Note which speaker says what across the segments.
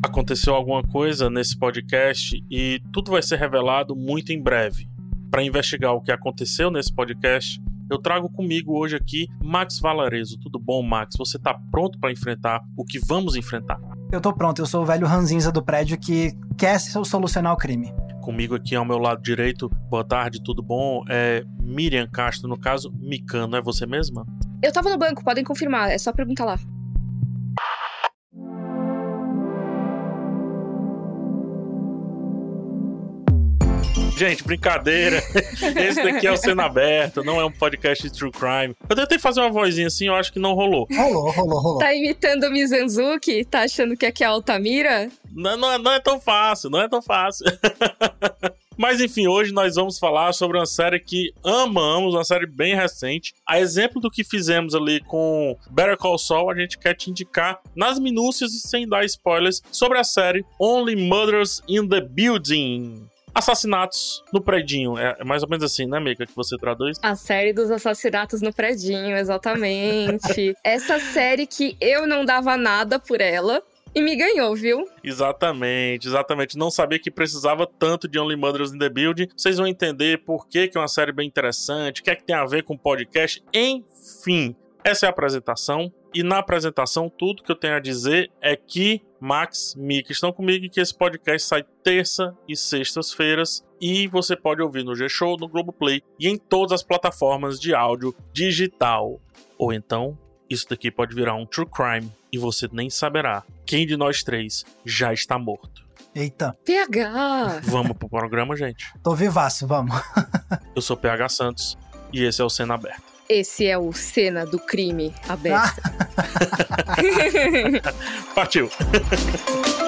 Speaker 1: Aconteceu alguma coisa nesse podcast e tudo vai ser revelado muito em breve. Para investigar o que aconteceu nesse podcast, eu trago comigo hoje aqui Max Valarezo. Tudo bom, Max? Você está pronto para enfrentar o que vamos enfrentar?
Speaker 2: Eu tô pronto, eu sou o velho ranzinza do prédio que quer solucionar o crime.
Speaker 1: Comigo aqui ao meu lado direito, boa tarde, tudo bom? É Miriam Castro, no caso, Micano, é você mesma?
Speaker 3: Eu tava no banco, podem confirmar, é só perguntar lá.
Speaker 1: Gente, brincadeira. Esse daqui é o Cena Aberta, não é um podcast de true crime. Eu tentei fazer uma vozinha assim, eu acho que não rolou.
Speaker 2: Rolou, rolou, rolou.
Speaker 3: Tá imitando o Mizanzuki? Tá achando que aqui é a Altamira?
Speaker 1: Não, não, é- não é tão fácil, não é tão fácil. Mas enfim, hoje nós vamos falar sobre uma série que amamos, uma série bem recente. A exemplo do que fizemos ali com Better Call Saul, a gente quer te indicar nas minúcias e sem dar spoilers sobre a série Only Murders in the Building. Assassinatos no predinho. É mais ou menos assim, né, Mika, que você traduz?
Speaker 3: A série dos assassinatos no predinho, exatamente. Essa série que eu não dava nada por ela. E me ganhou, viu?
Speaker 1: Exatamente, exatamente. Não sabia que precisava tanto de Only Mothers in the Building. Vocês vão entender por que, que é uma série bem interessante, o que é que tem a ver com podcast, enfim. Essa é a apresentação. E na apresentação, tudo que eu tenho a dizer é que Max, Mika estão comigo e que esse podcast sai terça e sextas-feiras. E você pode ouvir no G-Show, no Globoplay e em todas as plataformas de áudio digital. Ou então, isso daqui pode virar um true crime e você nem saberá quem de nós três já está morto.
Speaker 2: Eita,
Speaker 3: PH!
Speaker 1: Vamos pro programa, gente.
Speaker 2: tô vivaço, vamos.
Speaker 1: Eu sou PH Santos e esse é o Cena Aberta.
Speaker 3: Esse é o cena do crime aberto.
Speaker 1: Partiu!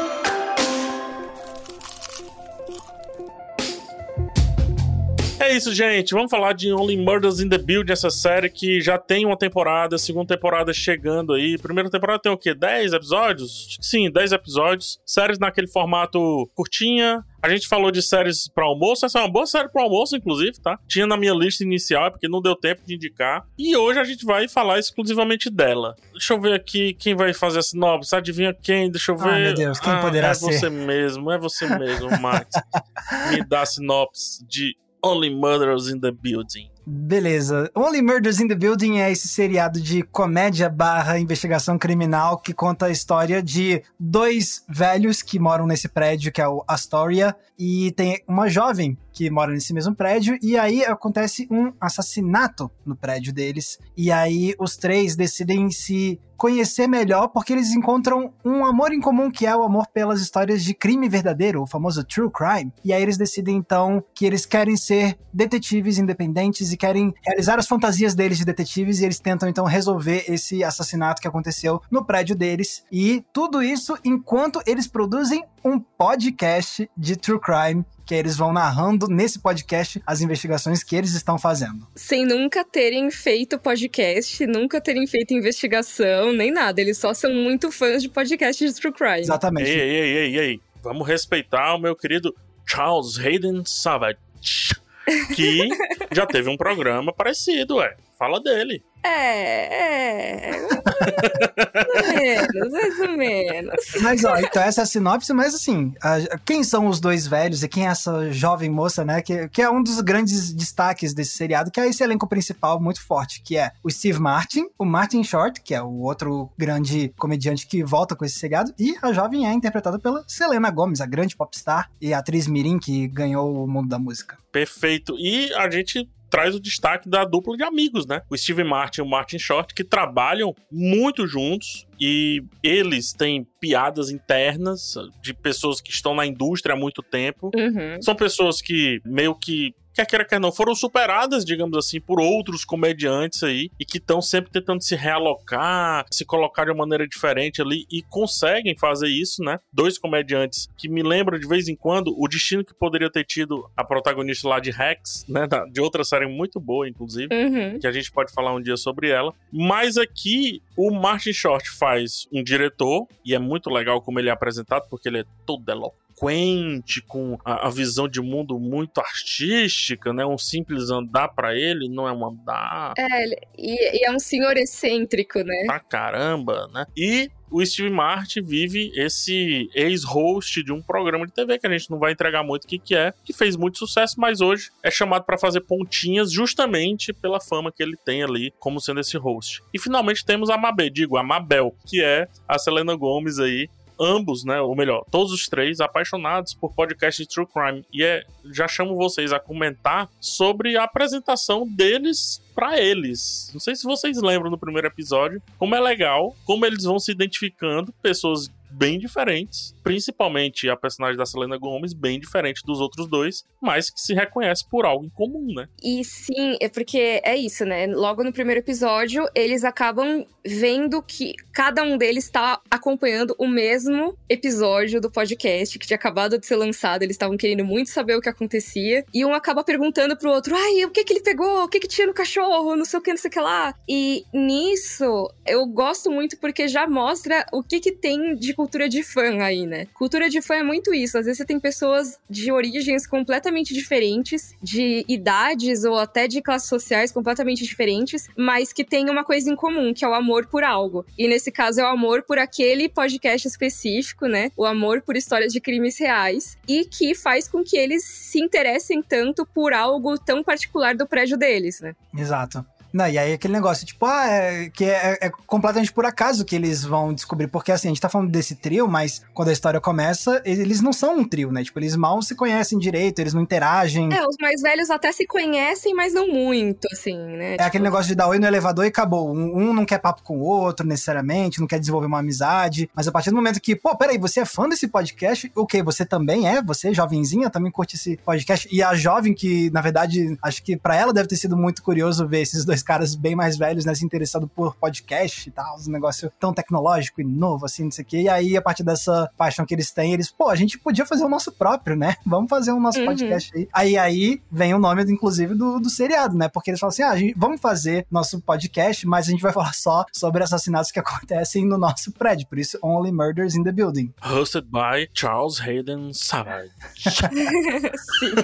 Speaker 1: É isso, gente. Vamos falar de Only Murders in the Building, essa série que já tem uma temporada, segunda temporada chegando aí. Primeira temporada tem o quê? 10 episódios? Sim, 10 episódios. Séries naquele formato curtinha. A gente falou de séries para almoço. Essa é uma boa série para almoço, inclusive, tá? Tinha na minha lista inicial, é porque não deu tempo de indicar. E hoje a gente vai falar exclusivamente dela. Deixa eu ver aqui quem vai fazer a sinopse. Adivinha quem? Deixa eu ver.
Speaker 2: Ai, meu Deus, quem
Speaker 1: Ah,
Speaker 2: poderá
Speaker 1: é
Speaker 2: ser?
Speaker 1: você mesmo, é você mesmo, Max. Me dá a sinopse de Only Murders in the Building.
Speaker 2: Beleza. Only Murders in the Building é esse seriado de comédia barra investigação criminal que conta a história de dois velhos que moram nesse prédio, que é o Astoria, e tem uma jovem que mora nesse mesmo prédio, e aí acontece um assassinato no prédio deles, e aí os três decidem se conhecer melhor porque eles encontram um amor em comum que é o amor pelas histórias de crime verdadeiro, o famoso true crime. E aí eles decidem então que eles querem ser detetives independentes e querem realizar as fantasias deles de detetives e eles tentam então resolver esse assassinato que aconteceu no prédio deles. E tudo isso enquanto eles produzem um podcast de true crime que eles vão narrando nesse podcast as investigações que eles estão fazendo.
Speaker 3: Sem nunca terem feito podcast, nunca terem feito investigação, nem nada. Eles só são muito fãs de podcast de True Crime.
Speaker 2: Exatamente.
Speaker 1: Ei, ei, ei, ei, ei. Vamos respeitar o meu querido Charles Hayden Savage. Que já teve um programa parecido, ué. Fala dele.
Speaker 3: É, é. Mais ou menos, mais ou menos.
Speaker 2: Mas, ó, então essa é a sinopse, mas assim, a- quem são os dois velhos e quem é essa jovem moça, né? Que, que é um dos grandes destaques desse seriado, que é esse elenco principal muito forte, que é o Steve Martin, o Martin Short, que é o outro grande comediante que volta com esse seriado, e a jovem é interpretada pela Selena Gomez, a grande popstar e atriz mirim que ganhou o mundo da música.
Speaker 1: Perfeito. E a gente traz o destaque da dupla de amigos, né? O Steve Martin e o Martin Short, que trabalham muito juntos e eles têm piadas internas de pessoas que estão na indústria há muito tempo.
Speaker 3: Uhum.
Speaker 1: São pessoas que meio que quer queira, quer não, foram superadas, digamos assim, por outros comediantes aí, e que estão sempre tentando se realocar, se colocar de uma maneira diferente ali, e conseguem fazer isso, né? Dois comediantes que me lembram de vez em quando o destino que poderia ter tido a protagonista lá de Rex, né? De outra série muito boa, inclusive
Speaker 3: Uhum.
Speaker 1: que a gente pode falar um dia sobre ela. Mas aqui o Martin Short faz um diretor, e é muito legal como ele é apresentado, porque ele é todo eloquente, com a, a visão de mundo muito artística, né? Um simples andar para ele não é um andar.
Speaker 3: É, e, e é um senhor excêntrico, né?
Speaker 1: Pra caramba, né? E o Steve Martin vive esse ex-host de um programa de TV que a gente não vai entregar muito o que, que é, que fez muito sucesso, mas hoje é chamado para fazer pontinhas justamente pela fama que ele tem ali como sendo esse host. E finalmente temos a Mabel, digo, a Mabel, que é a Selena Gomes aí, ambos, né, ou melhor, todos os três apaixonados por podcast de true crime. E é, já chamo vocês a comentar sobre a apresentação deles para eles. Não sei se vocês lembram no primeiro episódio como é legal, como eles vão se identificando, pessoas bem diferentes, principalmente a personagem da Selena Gomes, bem diferente dos outros dois, mas que se reconhece por algo em comum, né?
Speaker 3: E sim, é porque é isso, né? Logo no primeiro episódio, eles acabam vendo que cada um deles está acompanhando o mesmo episódio do podcast que tinha acabado de ser lançado. Eles estavam querendo muito saber o que acontecia. E um acaba perguntando pro outro: ai, o que que ele pegou? O que que tinha no cachorro? Não sei o que, não sei o que lá. E nisso, eu gosto muito porque já mostra o que que tem de cultura de fã aí, né? Cultura de fã é muito isso. Às vezes você tem pessoas de origens completamente diferentes, de idades ou até de classes sociais completamente diferentes, mas que têm uma coisa em comum, que é o amor por algo. E nesse caso é o amor por aquele podcast específico, né? O amor por histórias de crimes reais e que faz com que eles se interessem tanto por algo tão particular do prédio deles, né?
Speaker 2: Exato. Não, e aí aquele negócio, tipo, ah, é, que é, é, completamente por acaso que eles vão descobrir. Porque assim, a gente tá falando desse trio, mas quando a história começa, eles não são um trio, né? Tipo, eles mal se conhecem direito, eles não interagem.
Speaker 3: É, os mais velhos até se conhecem, mas não muito, assim, né? É
Speaker 2: tipo... aquele negócio de dar oi no elevador e acabou. Um, um, não quer papo com o outro, necessariamente, não quer desenvolver uma amizade. Mas a partir do momento que, pô, peraí, você é fã desse podcast? O okay, Você também é? Você, jovenzinha, também curte esse podcast? E a jovem, que, na verdade, acho que para ela deve ter sido muito curioso ver esses dois caras bem mais velhos, né, se interessando por podcast e tal, um negócio tão tecnológico e novo, assim, não sei o quê. E aí, a partir dessa paixão que eles têm, eles, pô, a gente podia fazer o nosso próprio, né? Vamos fazer o nosso uhum. podcast aí. Aí, aí vem o nome, inclusive, do, do seriado, né? Porque eles falam assim, ah, gente, vamos fazer nosso podcast, mas a gente vai falar só sobre assassinatos que acontecem no nosso prédio. Por isso, Only Murders in the Building.
Speaker 1: Hosted by Charles Hayden Savage.
Speaker 3: Sim.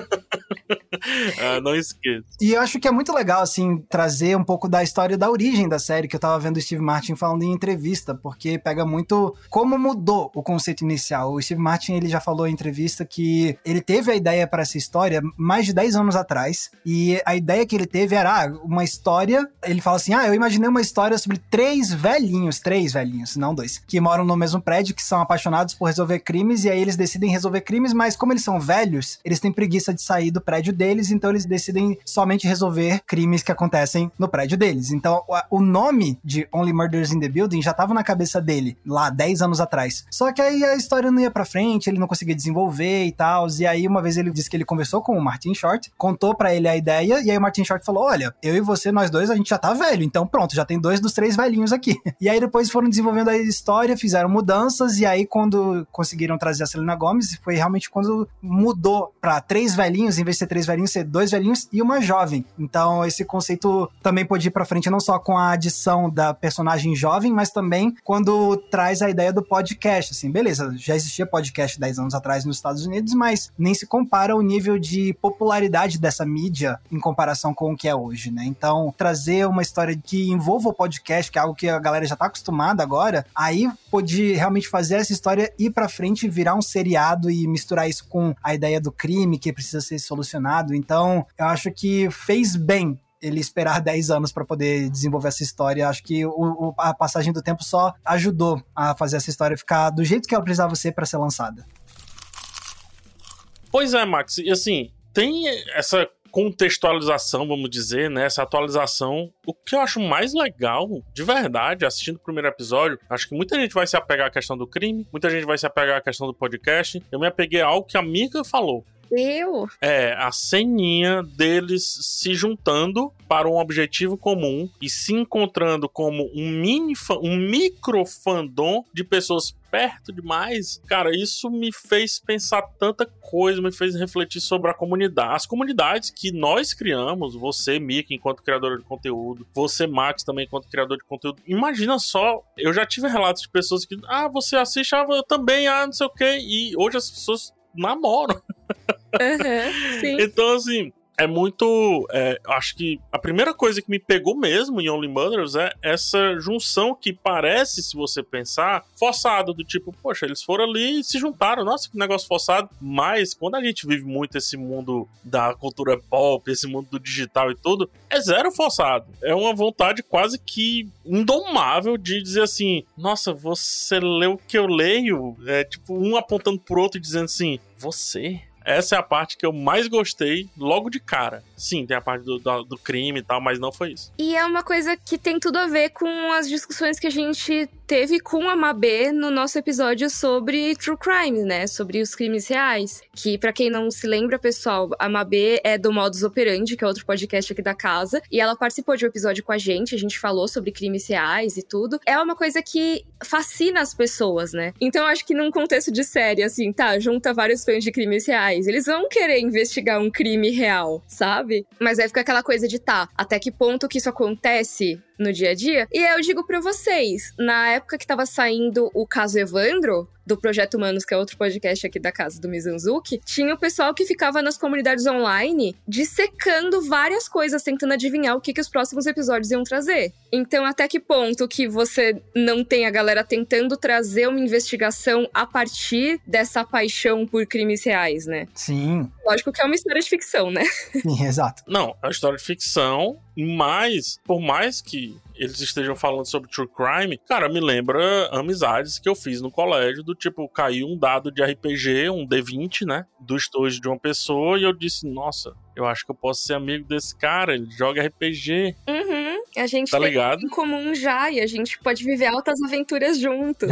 Speaker 1: ah, não esqueça.
Speaker 2: E eu acho que é muito legal, assim, trazer um pouco da história da origem da série, que eu tava vendo o Steve Martin falando em entrevista, porque pega muito como mudou o conceito inicial. O Steve Martin, ele já falou em entrevista que ele teve a ideia para essa história mais de 10 anos atrás, e a ideia que ele teve era ah, uma história, ele fala assim, ah, eu imaginei uma história sobre três velhinhos, três velhinhos, não dois, que moram no mesmo prédio, que são apaixonados por resolver crimes, e aí eles decidem resolver crimes, mas como eles são velhos, eles têm preguiça de sair do prédio deles, então eles decidem somente resolver crimes que acontecem no prédio deles. Então, o nome de Only Murders in the Building já tava na cabeça dele, lá 10 anos atrás. Só que aí a história não ia pra frente, ele não conseguia desenvolver e tal. E aí, uma vez ele disse que ele conversou com o Martin Short, contou para ele a ideia, e aí o Martin Short falou: Olha, eu e você, nós dois, a gente já tá velho, então pronto, já tem dois dos três velhinhos aqui. E aí depois foram desenvolvendo a história, fizeram mudanças, e aí quando conseguiram trazer a Selena Gomez, foi realmente quando mudou para três velhinhos, em vez de ser três velhinhos, ser dois velhinhos e uma jovem. Então, esse conceito também pode ir pra frente não só com a adição da personagem jovem, mas também quando traz a ideia do podcast. Assim, beleza, já existia podcast 10 anos atrás nos Estados Unidos, mas nem se compara o nível de popularidade dessa mídia em comparação com o que é hoje, né? Então, trazer uma história que envolva o podcast, que é algo que a galera já tá acostumada agora, aí pode realmente fazer essa história ir pra frente, virar um seriado e misturar isso com a ideia do crime que precisa ser solucionado. Então, eu acho que fez bem ele esperar 10 anos para poder desenvolver essa história. Acho que o, o, a passagem do tempo só ajudou a fazer essa história ficar do jeito que ela precisava ser para ser lançada.
Speaker 1: Pois é, Max. E assim, tem essa contextualização, vamos dizer, né? Essa atualização. O que eu acho mais legal, de verdade, assistindo o primeiro episódio, acho que muita gente vai se apegar à questão do crime, muita gente vai se apegar à questão do podcast. Eu me apeguei a algo que a amiga falou
Speaker 3: Eu?
Speaker 1: É, a ceninha deles se juntando para um objetivo comum e se encontrando como um mini um micro fandom de pessoas perto demais, cara, isso me fez pensar tanta coisa, me fez refletir sobre a comunidade. As comunidades que nós criamos, você, Mika, enquanto criador de conteúdo, você, Max, também enquanto criador de conteúdo. Imagina só, eu já tive relatos de pessoas que, ah, você assiste, ah, eu também, ah, não sei o quê, e hoje as pessoas namoram.
Speaker 3: Uhum.
Speaker 1: Então, assim, é muito. É, acho que a primeira coisa que me pegou mesmo em Only Mothers é essa junção que parece, se você pensar, forçado, do tipo, poxa, eles foram ali e se juntaram, nossa, que negócio forçado. Mas quando a gente vive muito esse mundo da cultura pop, esse mundo do digital e tudo, é zero forçado. É uma vontade quase que indomável de dizer assim: nossa, você leu o que eu leio? É tipo, um apontando pro outro e dizendo assim: você? Essa é a parte que eu mais gostei logo de cara. Sim, tem a parte do, do, do, crime e tal, mas não foi isso.
Speaker 3: E é uma coisa que tem tudo a ver com as discussões que a gente teve com a Mabê no nosso episódio sobre True Crime, né? Sobre os crimes reais. Que, para quem não se lembra, pessoal, a Mabê é do Modus Operandi, que é outro podcast aqui da casa. E ela participou de um episódio com a gente, a gente falou sobre crimes reais e tudo. É uma coisa que fascina as pessoas, né? Então acho que num contexto de série, assim, tá, junta vários fãs de crimes reais. Eles vão querer investigar um crime real, sabe? Mas aí fica aquela coisa de tá, até que ponto que isso acontece no dia a dia. E eu digo para vocês, na época que tava saindo o caso Evandro, do Projeto Humanos, que é outro podcast aqui da casa do Mizanzuki, tinha o pessoal que ficava nas comunidades online dissecando várias coisas, tentando adivinhar o que, que os próximos episódios iam trazer. Então, até que ponto que você não tem a galera tentando trazer uma investigação a partir dessa paixão por crimes reais, né?
Speaker 2: Sim.
Speaker 3: Lógico que é uma história de ficção, né?
Speaker 2: Exato.
Speaker 1: Não, é uma história de ficção, mas, por mais que eles estejam falando sobre true crime, cara, me lembra amizades que eu fiz no colégio, do tipo, caiu um dado de RPG, um D20, né? Do estojo de uma pessoa, e eu disse, nossa, eu acho que eu posso ser amigo desse cara, ele joga RPG.
Speaker 3: Uhum. A gente
Speaker 1: tá
Speaker 3: tem
Speaker 1: ligado?
Speaker 3: em comum já, e a gente pode viver altas aventuras juntos.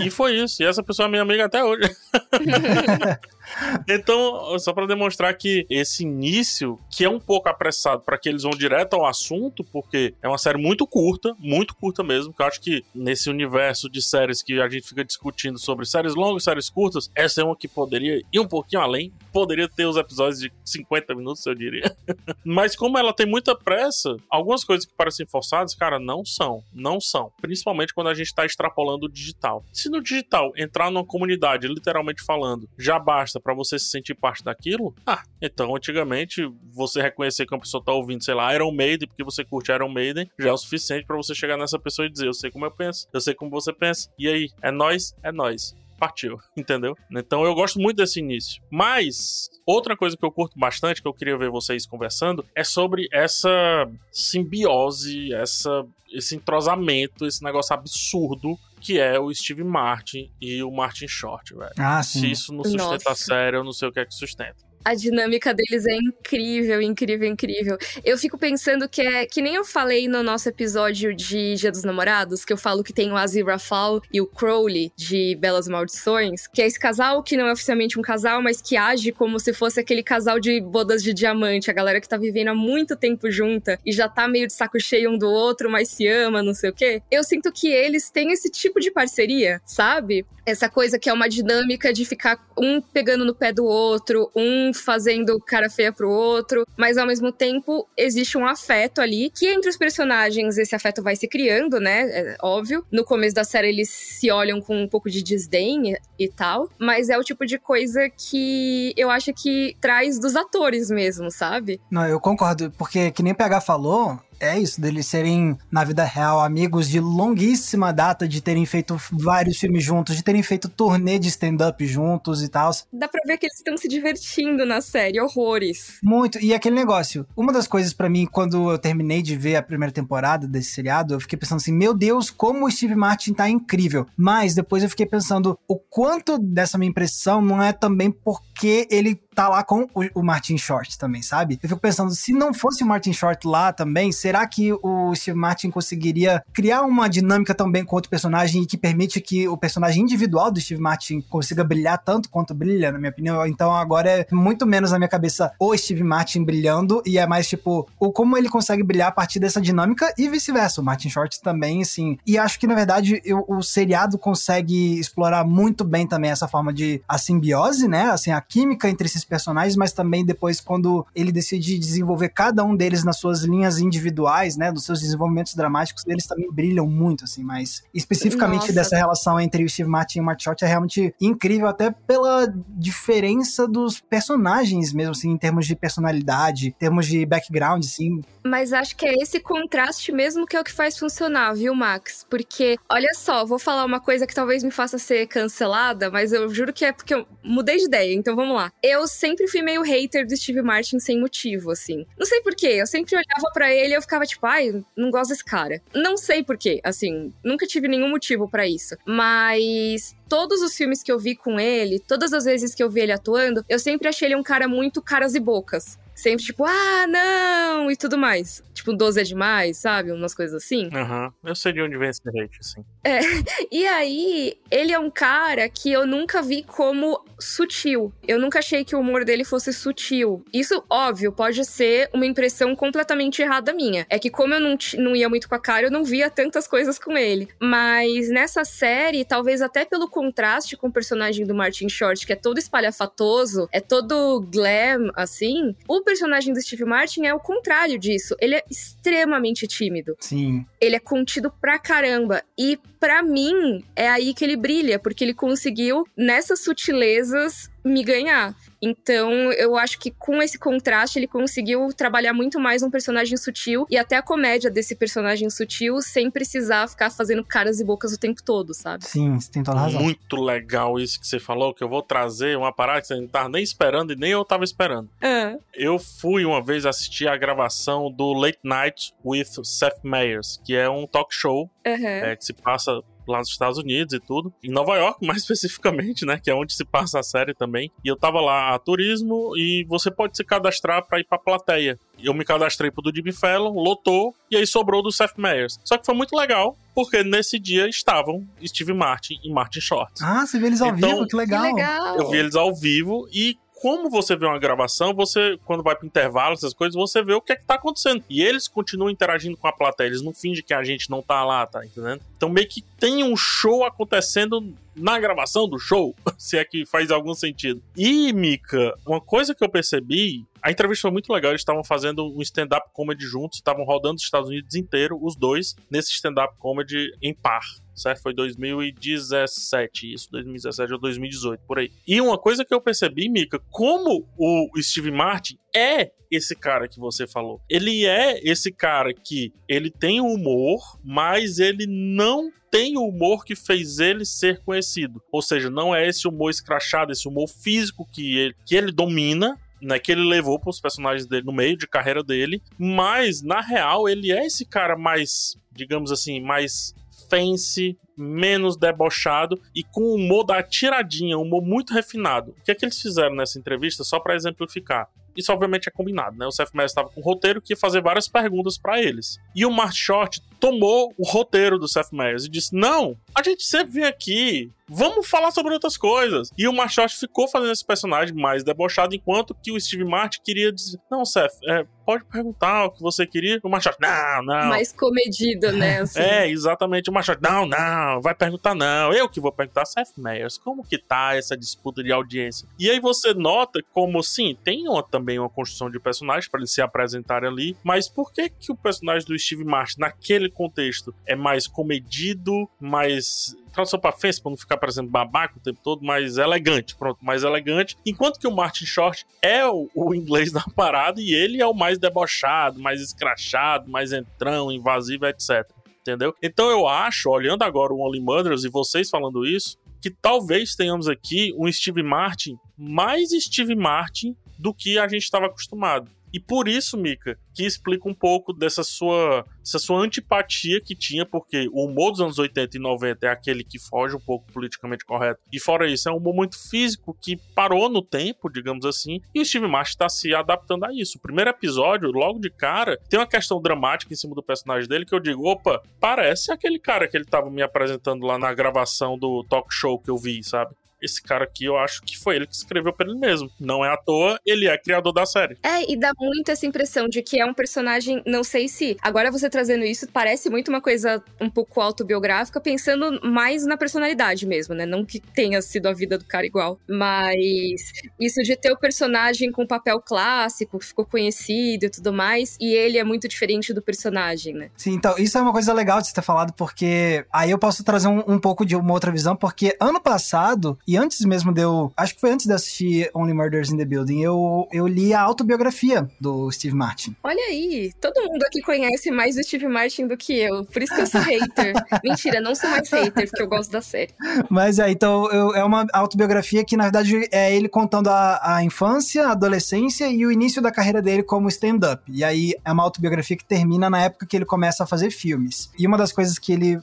Speaker 1: e foi isso, e essa pessoa é minha amiga até hoje. Então, só para demonstrar que esse início, que é um pouco apressado para que eles vão direto ao assunto, porque é uma série muito curta, muito curta mesmo, que eu acho que nesse universo de séries que a gente fica discutindo sobre séries longas, séries curtas, essa é uma que poderia ir um pouquinho além, poderia ter os episódios de 50 minutos, eu diria. Mas como ela tem muita pressa, algumas coisas que parecem forçadas, cara, não são, não são. Principalmente quando a gente tá extrapolando o digital. Se no digital entrar numa comunidade, literalmente falando, já basta para você se sentir parte daquilo, ah, então antigamente você reconhecer que uma pessoa tá ouvindo, sei lá, Iron Maiden, porque você curte Iron Maiden, já é o suficiente para você chegar nessa pessoa e dizer, eu sei como eu penso, eu sei como você pensa, e aí, é nós, é nós partiu, entendeu? Então eu gosto muito desse início. Mas outra coisa que eu curto bastante, que eu queria ver vocês conversando, é sobre essa simbiose, essa esse entrosamento, esse negócio absurdo que é o Steve Martin e o Martin Short, velho.
Speaker 2: Ah, sim.
Speaker 1: Se isso não sustenta
Speaker 3: Nossa.
Speaker 1: a série, eu não sei o que é que sustenta.
Speaker 3: A dinâmica deles é incrível, incrível, incrível. Eu fico pensando que é que nem eu falei no nosso episódio de Dia dos Namorados, que eu falo que tem o Azir Rafal e o Crowley de Belas Maldições, que é esse casal que não é oficialmente um casal, mas que age como se fosse aquele casal de bodas de diamante, a galera que tá vivendo há muito tempo junta e já tá meio de saco cheio um do outro, mas se ama, não sei o quê. Eu sinto que eles têm esse tipo de parceria, sabe? Essa coisa que é uma dinâmica de ficar um pegando no pé do outro, um fazendo cara feia pro outro, mas ao mesmo tempo existe um afeto ali, que entre os personagens esse afeto vai se criando, né? É óbvio. No começo da série eles se olham com um pouco de desdém e, tal, mas é o tipo de coisa que eu acho que traz dos atores mesmo, sabe?
Speaker 2: Não, eu concordo, porque que nem PH falou, é isso, deles serem, na vida real, amigos de longuíssima data, de terem feito vários filmes juntos, de terem feito turnê de stand-up juntos e tal.
Speaker 3: Dá pra ver que eles estão se divertindo na série, horrores.
Speaker 2: Muito. E aquele negócio, uma das coisas pra mim, quando eu terminei de ver a primeira temporada desse seriado, eu fiquei pensando assim, meu Deus, como o Steve Martin tá incrível. Mas depois eu fiquei pensando o quanto dessa minha impressão não é também porque ele tá lá com o, o Martin Short também, sabe? Eu fico pensando, se não fosse o Martin Short lá também, será que o Steve Martin conseguiria criar uma dinâmica também com outro personagem e que permite que o personagem individual do Steve Martin consiga brilhar tanto quanto brilha, na minha opinião? Então agora é muito menos na minha cabeça o Steve Martin brilhando e é mais tipo o como ele consegue brilhar a partir dessa dinâmica e vice-versa. O Martin Short também, assim. E acho que na verdade eu, o seriado consegue explorar muito bem também essa forma de a simbiose, né? Assim, a química entre esses personagens, mas também depois quando ele decide desenvolver cada um deles nas suas linhas individuais, né? Dos seus desenvolvimentos dramáticos, eles também brilham muito, assim. Mas especificamente Nossa. dessa relação entre o Steve Martin e o Martin Short é realmente incrível, até pela diferença dos personagens mesmo, assim, em termos de personalidade, em termos de background, assim.
Speaker 3: Mas acho que é esse contraste mesmo que é o que faz funcionar, viu, Max? Porque, olha só, vou falar uma coisa que talvez me faça ser cancelada, mas eu juro que é porque eu mudei de ideia, então vamos lá. Eu sempre fui meio hater do Steve Martin sem motivo, assim. Não sei porquê, eu sempre olhava para ele e eu ficava tipo, ai, não gosto desse cara. Não sei porquê, assim, nunca tive nenhum motivo para isso. Mas todos os filmes que eu vi com ele, todas as vezes que eu vi ele atuando, eu sempre achei ele um cara muito caras e bocas sempre tipo, ah, não, e tudo mais. Tipo, 12 é demais, sabe? Umas coisas assim.
Speaker 1: Aham, uhum. eu sei de onde vem esse hate, assim.
Speaker 3: É, e aí, ele é um cara que eu nunca vi como sutil. Eu nunca achei que o humor dele fosse sutil. Isso, óbvio, pode ser uma impressão completamente errada minha. É que como eu não, não ia muito com a cara, eu não via tantas coisas com ele. Mas nessa série, talvez até pelo contraste com o personagem do Martin Short, que é todo espalhafatoso, é todo glam, assim, o personagem do Steve Martin é o contrário disso. Ele é extremamente tímido.
Speaker 2: Sim.
Speaker 3: Ele é contido pra caramba. E para mim, é aí que ele brilha, porque ele conseguiu, nessas sutilezas, me ganhar. Então, eu acho que com esse contraste ele conseguiu trabalhar muito mais um personagem sutil e até a comédia desse personagem sutil sem precisar ficar fazendo caras e bocas o tempo todo, sabe?
Speaker 2: Sim, você tem toda a razão.
Speaker 1: Muito legal isso que você falou, que eu vou trazer uma parada que você não tava nem esperando e nem eu tava esperando.
Speaker 3: Ah.
Speaker 1: Eu fui uma vez assistir a gravação do Late Night with Seth Meyers, que é um talk show
Speaker 3: uhum.
Speaker 1: é, que se passa lá nos Estados Unidos e tudo. Em Nova York, mais especificamente, né? Que é onde se passa a série também. E eu tava lá a turismo e você pode se cadastrar para ir pra plateia. Eu me cadastrei pro do Jimmy Fallon, lotou, e aí sobrou do Seth Meyers. Só que foi muito legal, porque nesse dia estavam Steve Martin e Martin Short.
Speaker 2: Ah, você viu eles ao então, vivo? Que legal.
Speaker 3: que legal.
Speaker 1: Eu vi eles ao vivo e como você vê uma gravação, você, quando vai pro intervalo, essas coisas, você vê o que é que tá acontecendo. E eles continuam interagindo com a plateia, eles não fingem que a gente não tá lá, tá entendendo? Então meio que tem um show acontecendo na gravação do show, se é que faz algum sentido. E, Mika, uma coisa que eu percebi a entrevista foi muito legal, eles estavam fazendo um stand-up comedy juntos, estavam rodando os Estados Unidos inteiro, os dois, nesse stand-up comedy em par certo? Foi 2017, isso, 2017 ou 2018, por aí. E uma coisa que eu percebi, Mika, como o Steve Martin é esse cara que você falou. Ele é esse cara que ele tem humor, mas ele não tem o humor que fez ele ser conhecido. Ou seja, não é esse humor escrachado, esse humor físico que ele, que ele domina, né, que ele levou para os personagens dele no meio de carreira dele, mas na real ele é esse cara mais, digamos assim, mais fancy, menos debochado e com o humor da tiradinha, um humor muito refinado. O que é que eles fizeram nessa entrevista, só para exemplificar? Isso obviamente é combinado, né? O Seth Meyers estava com o roteiro que ia fazer várias perguntas para eles. E o Mark Short tomou o roteiro do Seth Meyers e disse: Não, a gente sempre vem aqui, vamos falar sobre outras coisas. E o Mark Short ficou fazendo esse personagem mais debochado, enquanto que o Steve Martin queria dizer: Não, Seth, é, pode perguntar o que você queria. O Mark Short, não, não.
Speaker 3: Mais comedido, né?
Speaker 1: Assim. É, exatamente. O Mark Short, não, não, vai perguntar não. Eu que vou perguntar, Seth Meyers, como que tá essa disputa de audiência? E aí você nota como, sim, tem uma, também uma construção de personagem para eles se apresentarem ali, mas por que que o personagem do Steve Martin, naquele contexto, é mais comedido, mais tradução pra face, pra não ficar parecendo babaca o tempo todo, mais elegante, pronto, mais elegante. Enquanto que o Martin Short é o, o, inglês da parada e ele é o mais debochado, mais escrachado, mais entrão, invasivo, etc. Entendeu? Então eu acho, olhando agora o Only Mothers e vocês falando isso, que talvez tenhamos aqui um Steve Martin mais Steve Martin do que a gente estava acostumado. E por isso, Mika, que explica um pouco dessa sua, dessa sua antipatia que tinha, porque o humor dos anos 80 e 90 é aquele que foge um pouco politicamente correto. E fora isso, é um humor muito físico que parou no tempo, digamos assim, e o Steve Martin está se adaptando a isso. O primeiro episódio, logo de cara, tem uma questão dramática em cima do personagem dele que eu digo, opa, parece aquele cara que ele estava me apresentando lá na gravação do talk show que eu vi, sabe? Esse cara aqui, eu acho que foi ele que escreveu pra ele mesmo. Não é à toa, ele é criador da série.
Speaker 3: É, e dá muito essa impressão de que é um personagem, não sei se. Agora você trazendo isso, parece muito uma coisa um pouco autobiográfica, pensando mais na personalidade mesmo, né? Não que tenha sido a vida do cara igual. Mas isso de ter o personagem com papel clássico, que ficou conhecido e tudo mais, e ele é muito diferente do personagem, né?
Speaker 2: Sim, então, isso é uma coisa legal de você ter falado, porque aí eu posso trazer um, um pouco de uma outra visão, porque ano passado, e antes mesmo de eu. Acho que foi antes de assistir Only Murders in the Building, eu, eu li a autobiografia do Steve Martin.
Speaker 3: Olha aí, todo mundo aqui conhece mais o Steve Martin do que eu. Por isso que eu sou hater. Mentira, não sou mais hater, porque eu gosto da série.
Speaker 2: Mas é, então eu, é uma autobiografia que, na verdade, é ele contando a, a infância, a adolescência e o início da carreira dele como stand-up. E aí é uma autobiografia que termina na época que ele começa a fazer filmes. E uma das coisas que ele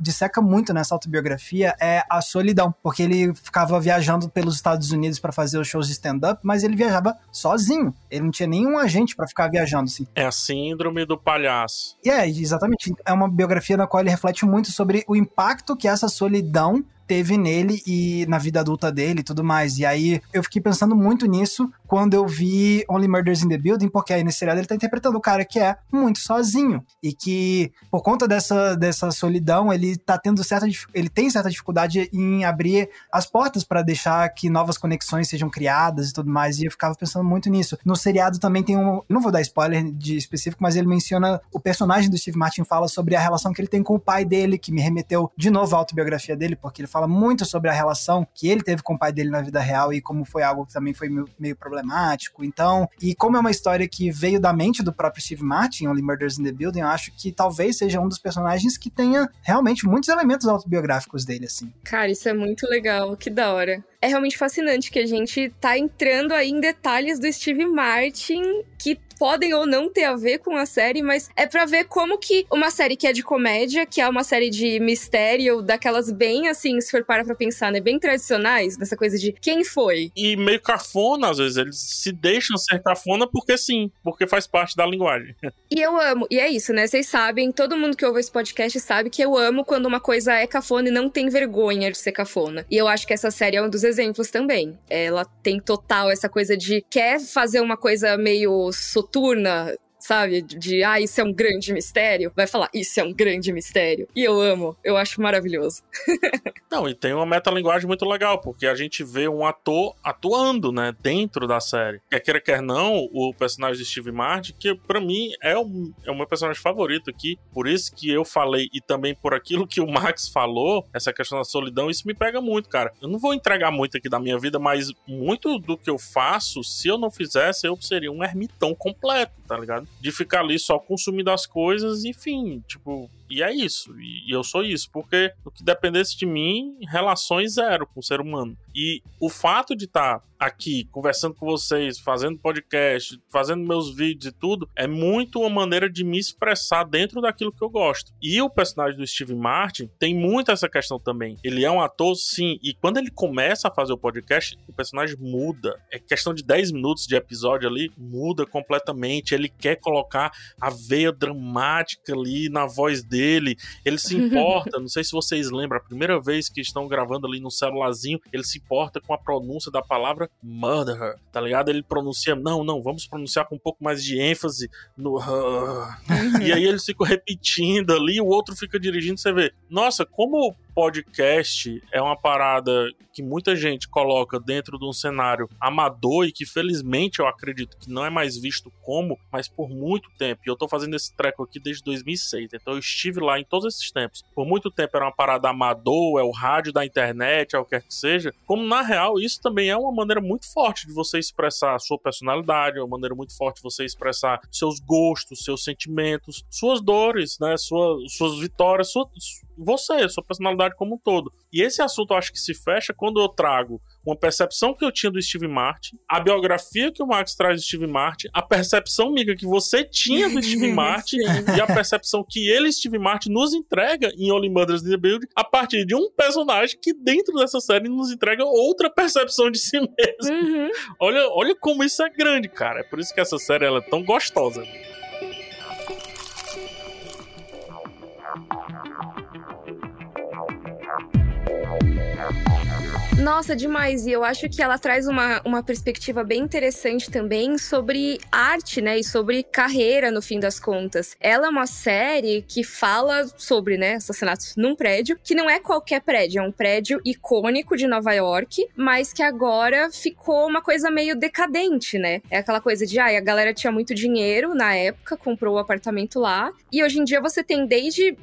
Speaker 2: disseca muito nessa autobiografia é a solidão, porque ele ficava viajando pelos Estados Unidos para fazer os shows de stand-up, mas ele viajava sozinho. Ele não tinha nenhum agente para ficar viajando assim.
Speaker 1: É a síndrome do palhaço.
Speaker 2: É, exatamente. É uma biografia na qual ele reflete muito sobre o impacto que essa solidão teve nele e na vida adulta dele e tudo mais. E aí eu fiquei pensando muito nisso quando eu vi Only Murders in the Building, porque aí nesse seriado ele tá interpretando o cara que é muito sozinho e que por conta dessa, dessa solidão, ele tá tendo certa ele tem certa dificuldade em abrir as portas para deixar que novas conexões sejam criadas e tudo mais. E eu ficava pensando muito nisso. No seriado também tem um, não vou dar spoiler de específico, mas ele menciona o personagem do Steve Martin fala sobre a relação que ele tem com o pai dele, que me remeteu de novo à autobiografia dele, porque ele fala muito sobre a relação que ele teve com o pai dele na vida real e como foi algo que também foi meio, problemático. Então, e como é uma história que veio da mente do próprio Steve Martin, Only Murders in the Building, eu acho que talvez seja um dos personagens que tenha realmente muitos elementos autobiográficos dele, assim.
Speaker 3: Cara, isso é muito legal, que da hora é realmente fascinante que a gente tá entrando aí em detalhes do Steve Martin que podem ou não ter a ver com a série, mas é para ver como que uma série que é de comédia, que é uma série de mistério, daquelas bem assim, se for para pra pensar, né, bem tradicionais, dessa coisa de quem foi.
Speaker 1: E meio cafona, às vezes, eles se deixam ser cafona porque sim, porque faz parte da linguagem.
Speaker 3: E eu amo, e é isso, né, vocês sabem, todo mundo que ouve esse podcast sabe que eu amo quando uma coisa é cafona e não tem vergonha de ser cafona. E eu acho que essa série é um dos exemplos também. Ela tem total essa coisa de quer fazer uma coisa meio soturna, sabe? De, ah, isso é um grande mistério. Vai falar, isso é um grande mistério. E eu amo, eu acho maravilhoso.
Speaker 1: Não, e tem uma metalinguagem muito legal, porque a gente vê um ator atuando, né, dentro da série. Quer queira, quer não, o personagem de Steve Martin, que para mim é o, é o meu personagem favorito aqui, por isso que eu falei, e também por aquilo que o Max falou, essa questão da solidão, isso me pega muito, cara. Eu não vou entregar muito aqui da minha vida, mas muito do que eu faço, se eu não fizesse, eu seria um ermitão completo, tá ligado? De ficar ali só consumindo as coisas, enfim, tipo, e é isso. E, eu sou isso. Porque o que dependesse de mim, relações zero com o ser humano. E o fato de estar tá aqui conversando com vocês, fazendo podcast, fazendo meus vídeos e tudo, é muito uma maneira de me expressar dentro daquilo que eu gosto. E o personagem do Steve Martin tem muito essa questão também. Ele é um ator, sim, e quando ele começa a fazer o podcast, o personagem muda. É questão de 10 minutos de episódio ali, muda completamente. Ele quer colocar a veia dramática ali na voz dele dele, ele se importa, não sei se vocês lembram, a primeira vez que estão gravando ali no celularzinho, ele se importa com a pronúncia da palavra murder, tá ligado? Ele pronuncia, não, não, vamos pronunciar com um pouco mais de ênfase no e aí eles ficam repetindo ali, o outro fica dirigindo, você vê, nossa, como podcast é uma parada que muita gente coloca dentro de um cenário amador e que felizmente eu acredito que não é mais visto como, mas por muito tempo. E eu tô fazendo esse treco aqui desde 2006, então eu estive lá em todos esses tempos. Por muito tempo era uma parada amador, é o rádio da internet, é o que que seja. Como na real, isso também é uma maneira muito forte de você expressar a sua personalidade, é uma maneira muito forte de você expressar seus gostos, seus sentimentos, suas dores, né, suas, suas vitórias, suas você, sua personalidade como um todo. E esse assunto eu acho que se fecha quando eu trago uma percepção que eu tinha do Steve Martin, a biografia que o Max traz do Steve Martin, a percepção, miga, que você tinha do Steve Martin e a percepção que ele, Steve Martin, nos entrega em Only Mothers in the Build a partir de um personagem que dentro dessa série nos entrega outra percepção de si mesmo. Uhum. Olha, olha como isso é grande, cara. É por isso que essa série ela é tão gostosa.
Speaker 3: Nossa, demais. E eu acho que ela traz uma, uma perspectiva bem interessante também sobre arte, né? E sobre carreira, no fim das contas. Ela é uma série que fala sobre, né, assassinatos num prédio, que não é qualquer prédio, é um prédio icônico de Nova York, mas que agora ficou uma coisa meio decadente, né? É aquela coisa de, ah, a galera tinha muito dinheiro na época, comprou o apartamento lá, e hoje em dia você tem desde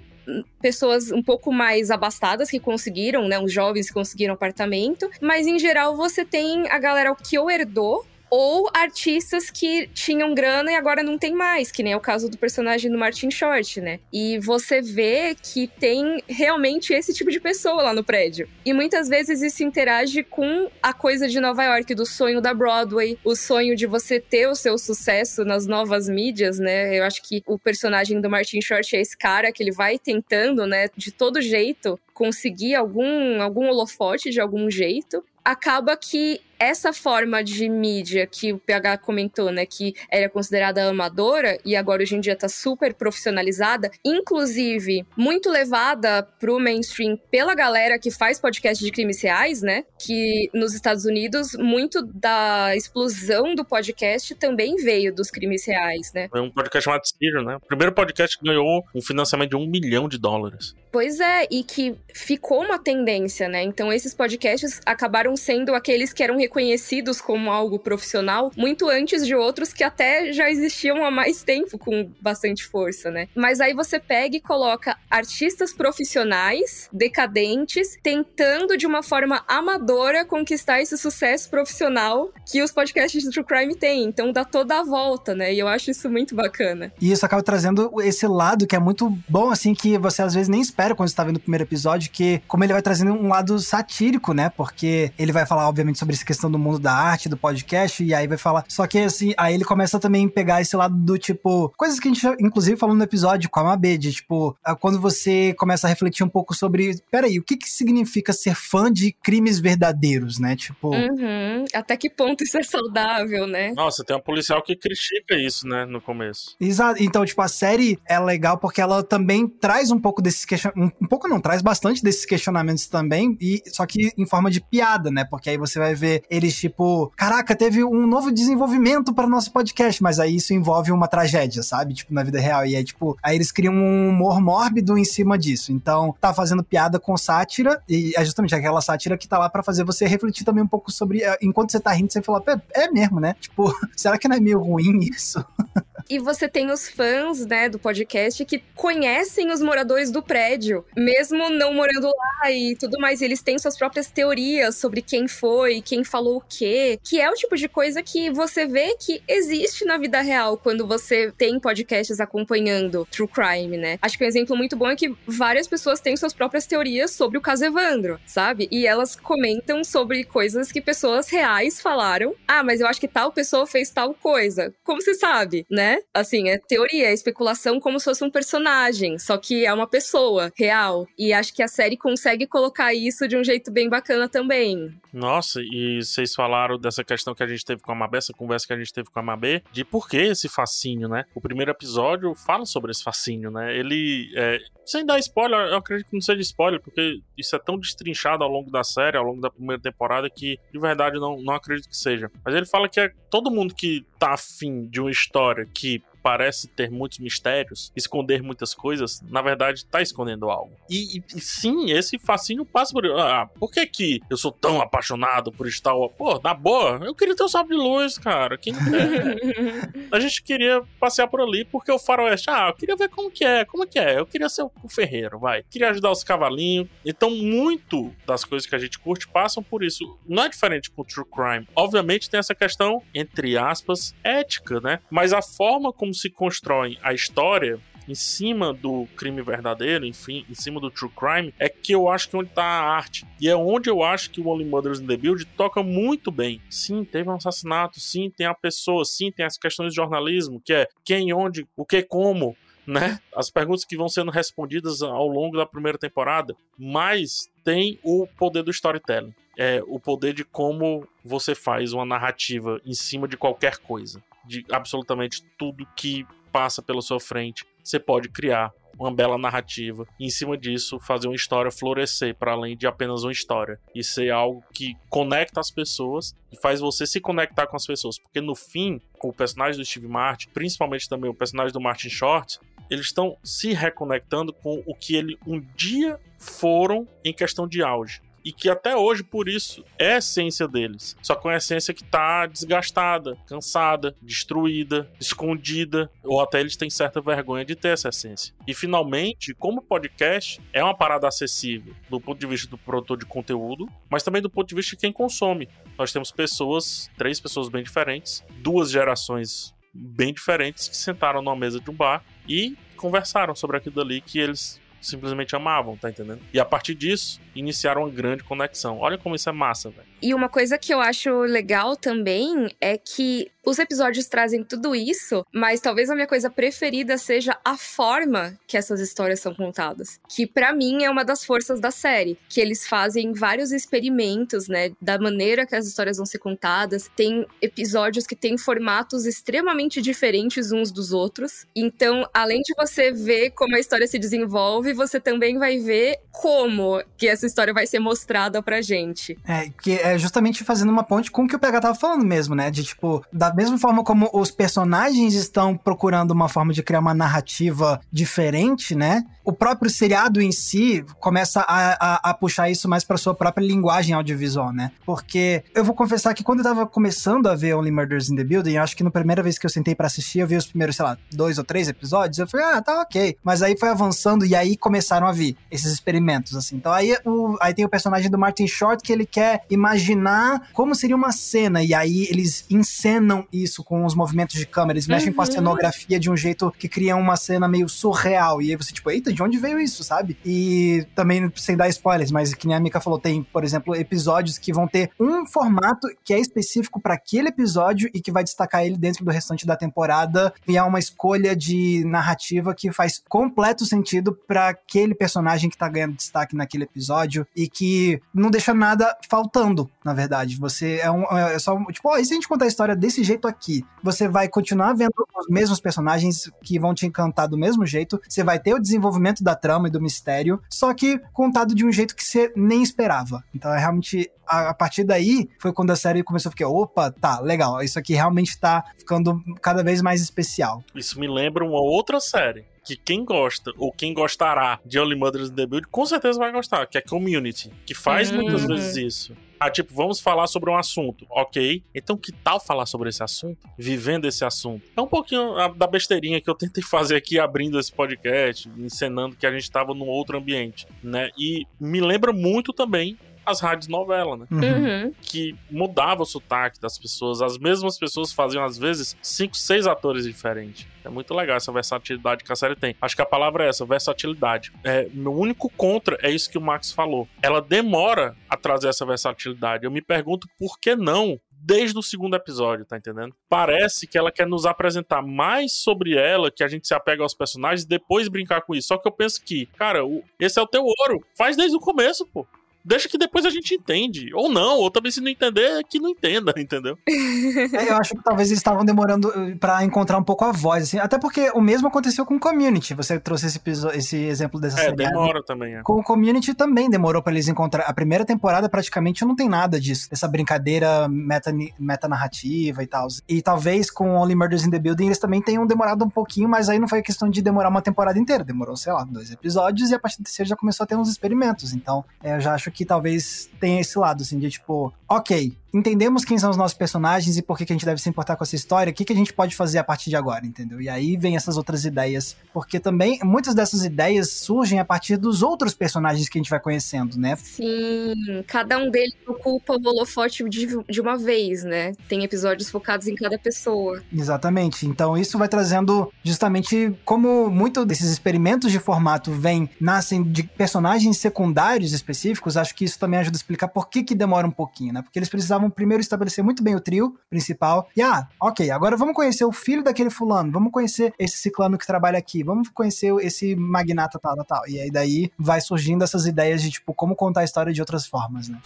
Speaker 3: pessoas um pouco mais abastadas que conseguiram, né? Os jovens que conseguiram apartamento. Mas em geral você tem a galera que ou herdou ou artistas que tinham grana e agora não tem mais, que nem é o caso do personagem do Martin Short, né? E você vê que tem realmente esse tipo de pessoa lá no prédio. E muitas vezes isso interage com a coisa de Nova York, do sonho da Broadway, o sonho de você ter o seu sucesso nas novas mídias, né? Eu acho que o personagem do Martin Short é esse cara que ele vai tentando, né, de todo jeito conseguir algum algum holofote de algum jeito acaba que essa forma de mídia que o PH comentou, né, que era considerada amadora e agora hoje em dia tá super profissionalizada, inclusive muito levada pro mainstream pela galera que faz podcast de crimes reais, né, que nos Estados Unidos muito da explosão do podcast também veio dos crimes reais, né.
Speaker 1: É um podcast chamado Serial, né, o primeiro podcast que ganhou um financiamento de um milhão de dólares.
Speaker 3: Pois é, e que ficou uma tendência, né, então esses podcasts acabaram sendo aqueles que eram reconhecidos como algo profissional muito antes de outros que até já existiam há mais tempo com bastante força, né? Mas aí você pega e coloca artistas profissionais, decadentes, tentando de uma forma amadora conquistar esse sucesso profissional que os podcasts de True Crime têm. Então dá toda a volta, né? E eu acho isso muito bacana.
Speaker 2: E isso acaba trazendo esse lado que é muito bom, assim, que você às vezes nem espera quando você tá vendo o primeiro episódio, que como ele vai trazendo um lado satírico, né? Porque ele vai falar, obviamente, sobre essa questão questão do mundo da arte, do podcast, e aí vai falar. Só que assim, aí ele começa também a pegar esse lado do tipo. Coisas que a gente, inclusive, falou no episódio com a Mabê, de tipo, quando você começa a refletir um pouco sobre. Peraí, o que que significa ser fã de crimes verdadeiros, né? Tipo.
Speaker 3: Uhum. Até que ponto isso é saudável, né?
Speaker 1: Nossa, tem um policial que critica isso, né, no começo.
Speaker 2: Exato. Então, tipo, a série é legal porque ela também traz um pouco desses questionamentos. Um pouco não, traz bastante desses questionamentos também, e só que em forma de piada, né? Porque aí você vai ver eles, tipo, caraca, teve um novo desenvolvimento para nosso podcast, mas aí isso envolve uma tragédia, sabe? Tipo, na vida real. E aí, tipo, aí eles criam um humor mórbido em cima disso. Então, tá fazendo piada com sátira, e é justamente aquela sátira que tá lá para fazer você refletir também um pouco sobre. Eh, enquanto você tá rindo, você fala, é mesmo, né? Tipo, será que não é meio ruim isso?
Speaker 3: E você tem os fãs, né, do podcast que conhecem os moradores do prédio, mesmo não morando lá e tudo mais. Eles têm suas próprias teorias sobre quem foi, quem falou o quê, que é o tipo de coisa que você vê que existe na vida real quando você tem podcasts acompanhando True Crime, né? Acho que um exemplo muito bom é que várias pessoas têm suas próprias teorias sobre o caso Evandro, sabe? E elas comentam sobre coisas que pessoas reais falaram. Ah, mas eu acho que tal pessoa fez tal coisa. Como você sabe, né? Assim, é teoria, é especulação como se fosse um personagem, só que é uma pessoa real. E acho que a série consegue colocar isso de um jeito bem bacana também.
Speaker 1: Nossa, e vocês falaram dessa questão que a gente teve com a Mabê, essa conversa que a gente teve com a Mabê, de por que esse fascínio, né? O primeiro episódio fala sobre esse fascínio, né? Ele, é, sem dar spoiler, eu acredito que não seja spoiler, porque isso é tão destrinchado ao longo da série, ao longo da primeira temporada, que de verdade não, não acredito que seja. Mas ele fala que é todo mundo que tá afim de uma história que parece ter muitos mistérios, esconder muitas coisas, na verdade tá escondendo algo. E, e, e sim, esse fascínio passa por. Ah, por que que eu sou tão apaixonado por Star Wars? Pô, na boa, eu queria ter o sabre de luz, cara. Quem A gente queria passear por ali porque o faroeste, ah, eu queria ver como que é, como que é. Eu queria ser o ferreiro, vai. Queria ajudar os cavalinhos. Então, muito das coisas que a gente curte passam por isso. Não é diferente com o True Crime. Obviamente tem essa questão, entre aspas, ética, né? Mas a forma como se constrói a história em cima do crime verdadeiro, enfim, em cima do true crime, é que eu acho que é onde tá a arte. E é onde eu acho que o Only Mothers in the Build toca muito bem. Sim, teve um assassinato, sim, tem a pessoa, sim, tem as questões de jornalismo, que é quem, onde, o que, como né? As perguntas que vão sendo respondidas ao longo da primeira temporada, mas tem o poder do storytelling. É o poder de como você faz uma narrativa em cima de qualquer coisa. De absolutamente tudo que passa pela sua frente. Você pode criar uma bela narrativa e em cima disso fazer uma história florescer para além de apenas uma história e ser algo que conecta as pessoas e faz você se conectar com as pessoas, porque no fim o personagem do Steve Martin, principalmente também o personagem do Martin Short, eles estão se reconectando com o que ele um dia foram em questão de auge. E que até hoje, por isso, é a essência deles. Só que é uma essência que tá desgastada, cansada, destruída, escondida, ou até eles têm certa vergonha de ter essa essência. E finalmente, como podcast, é uma parada acessível do ponto de vista do produtor de conteúdo, mas também do ponto de vista de quem consome. Nós temos pessoas, três pessoas bem diferentes, duas gerações bem diferentes que sentaram numa mesa de um bar e conversaram sobre aquilo ali que eles simplesmente amavam, tá entendendo? E a partir disso, iniciaram uma grande conexão. Olha como isso é massa, velho.
Speaker 3: E uma coisa que eu acho legal também é que os episódios trazem tudo isso, mas talvez a minha coisa preferida seja a forma que essas histórias são contadas. Que para mim é uma das forças da série. Que eles fazem vários experimentos, né? Da maneira que as histórias vão ser contadas. Tem episódios que têm formatos extremamente diferentes uns dos outros. Então, além de você ver como a história se desenvolve, você também vai ver como que essa história vai ser mostrada pra gente.
Speaker 2: É, que é justamente fazendo uma ponte com o que o PH tava falando mesmo, né? De tipo, da mesma forma como os personagens estão procurando uma forma de criar uma narrativa diferente, né? O próprio seriado em si começa a, a, a puxar isso mais para sua própria linguagem audiovisual, né? Porque eu vou confessar que quando eu tava começando a ver Only Murders in the Building, eu acho que na primeira vez que eu sentei para assistir, eu vi os primeiros, sei lá, dois ou três episódios, eu falei, ah, tá ok. Mas aí foi avançando e aí começaram a vir esses experimentos, assim. Então aí, o, aí tem o personagem do Martin Short que ele quer imaginar como seria uma cena, e aí eles encenam isso com os movimentos de câmera, eles mexem uhum. com a uhum. cenografia de um jeito que cria uma cena meio surreal. E aí você, tipo, eita, de onde veio isso, sabe? E também, sem dar spoilers, mas que nem a Mika falou, tem, por exemplo, episódios que vão ter um formato que é específico para aquele episódio e que vai destacar ele dentro do restante da temporada. E é uma escolha de narrativa que faz completo sentido para aquele personagem que tá ganhando destaque naquele episódio e que não deixa nada faltando, na verdade. Você é, um, é só, tipo, oh, e se a gente contar a história desse jeito aqui? Você vai continuar vendo os mesmos personagens que vão te encantar do mesmo jeito, você vai ter o desenvolvimento da trama e do mistério, só que contado de um jeito que você nem esperava. Então é realmente a, a, partir daí foi quando a série começou a ficar, opa, tá, legal, isso aqui realmente tá ficando cada vez mais especial.
Speaker 1: Isso me lembra uma outra série que quem gosta ou quem gostará de Only Mothers in the Build com certeza vai gostar, que é Community, que faz uhum. muitas vezes isso. Ah, tipo, vamos falar sobre um assunto. Ok. Então, que tal falar sobre esse assunto? Vivendo esse assunto. É um pouquinho da besteirinha que eu tentei fazer aqui abrindo esse podcast, encenando que a gente estava num outro ambiente, né? E me lembra muito também as rádios novela, né?
Speaker 3: Uhum. uhum.
Speaker 1: Que mudava o sotaque das pessoas. As mesmas pessoas faziam, às vezes, cinco, seis atores diferentes. É muito legal essa versatilidade que a série tem. Acho que a palavra é essa, versatilidade. É, meu único contra é isso que o Max falou. Ela demora a trazer essa versatilidade. Eu me pergunto por que não desde o segundo episódio, tá entendendo? Parece que ela quer nos apresentar mais sobre ela, que a gente se apega aos personagens e depois brincar com isso. Só que eu penso que, cara, esse é o teu ouro. Faz desde o começo, pô deixa que depois a gente entende. Ou não, ou também se não entender, que não entenda, entendeu?
Speaker 2: É, eu acho que talvez eles estavam demorando eh, para encontrar um pouco a voz, assim. Até porque o mesmo aconteceu com o Community. Você trouxe esse, esse exemplo dessa
Speaker 1: série. É, demora também. É.
Speaker 2: Com o Community também demorou para eles encontrar. A primeira temporada praticamente não tem nada disso. Essa brincadeira meta, meta narrativa e tal. E talvez com Only Murders in the Building eles também tenham demorado um pouquinho, mas aí não foi questão de demorar uma temporada inteira. Demorou, sei lá, dois episódios e a partir do terceiro já começou a ter uns experimentos. Então, é, eu já acho que talvez tenha esse lado, assim, de tipo, ok, entendemos quem são os nossos personagens e por que, que a gente deve se importar com essa história, o que, que a gente pode fazer a partir de agora, entendeu? E aí vem essas outras ideias, porque também muitas dessas ideias surgem a partir dos outros personagens que a gente vai conhecendo, né?
Speaker 3: Sim, cada um deles ocupa o holofote de, de uma vez, né? Tem episódios focados em cada pessoa.
Speaker 2: Exatamente. Então isso vai trazendo justamente como muito desses experimentos de formato vêm, nascem de personagens secundários específicos, acho que isso também ajuda a explicar por que que demora um pouquinho, né? Porque eles precisavam primeiro estabelecer muito bem o trio principal. E ah, ok, agora vamos conhecer o filho daquele fulano, vamos conhecer esse ciclano que trabalha aqui, vamos conhecer esse magnata tal, tal, tal. E aí daí vai surgindo essas ideias de tipo como contar a história de outras formas, né?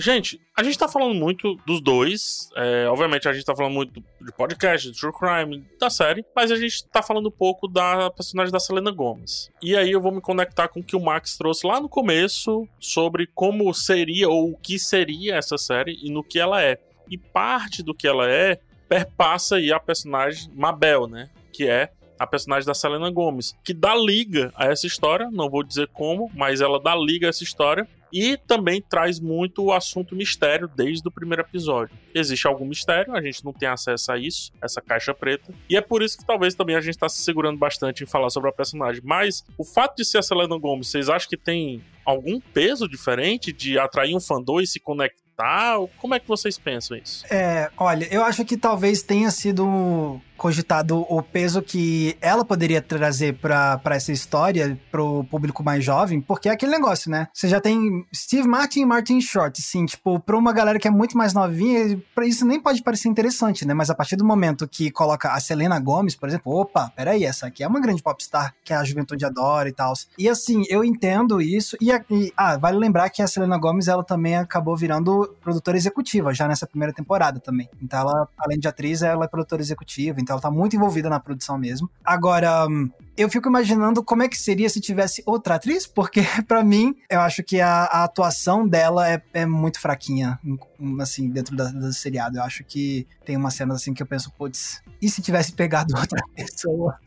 Speaker 1: Gente, a gente tá falando muito dos dois. É, obviamente, a gente tá falando muito de podcast, de True Crime, da série. Mas a gente tá falando um pouco da personagem da Selena Gomez. E aí eu vou me conectar com o que o Max trouxe lá no começo sobre como seria ou o que seria essa série e no que ela é. E parte do que ela é perpassa aí a personagem Mabel, né? Que é a personagem da Selena Gomez, que dá liga a essa história, não vou dizer como, mas ela dá liga a essa história e também traz muito o assunto mistério desde o primeiro episódio. Existe algum mistério, a gente não tem acesso a isso, essa caixa preta. E é por isso que talvez também a gente está se segurando bastante em falar sobre a personagem. Mas o fato de ser a Selena Gomez, vocês acham que tem algum peso diferente de atrair um fandom e se conectar? Como é que vocês pensam isso?
Speaker 2: É, olha, eu acho que talvez tenha sido cogitado o peso que ela poderia trazer para essa história, pro público mais jovem, porque é aquele negócio, né? Você já tem Steve Martin e Martin Short, assim, tipo, pra uma galera que é muito mais novinha, pra isso nem pode parecer interessante, né? Mas a partir do momento que coloca a Selena Gomes, por exemplo, opa, peraí, essa aqui é uma grande popstar que a juventude adora e tal. E assim, eu entendo isso, e, e, ah, vale lembrar que a Selena Gomes, ela também acabou virando produtora executiva já nessa primeira temporada também. Então ela, além de atriz, ela é produtora executiva, então ela tá muito envolvida na produção mesmo. Agora, eu fico imaginando como é que seria se tivesse outra atriz, porque para mim, eu acho que a, a atuação dela é, é, muito fraquinha, assim, dentro da, do seriado. Eu acho que tem umas cenas assim que eu penso, putz, e se tivesse pegado outra pessoa?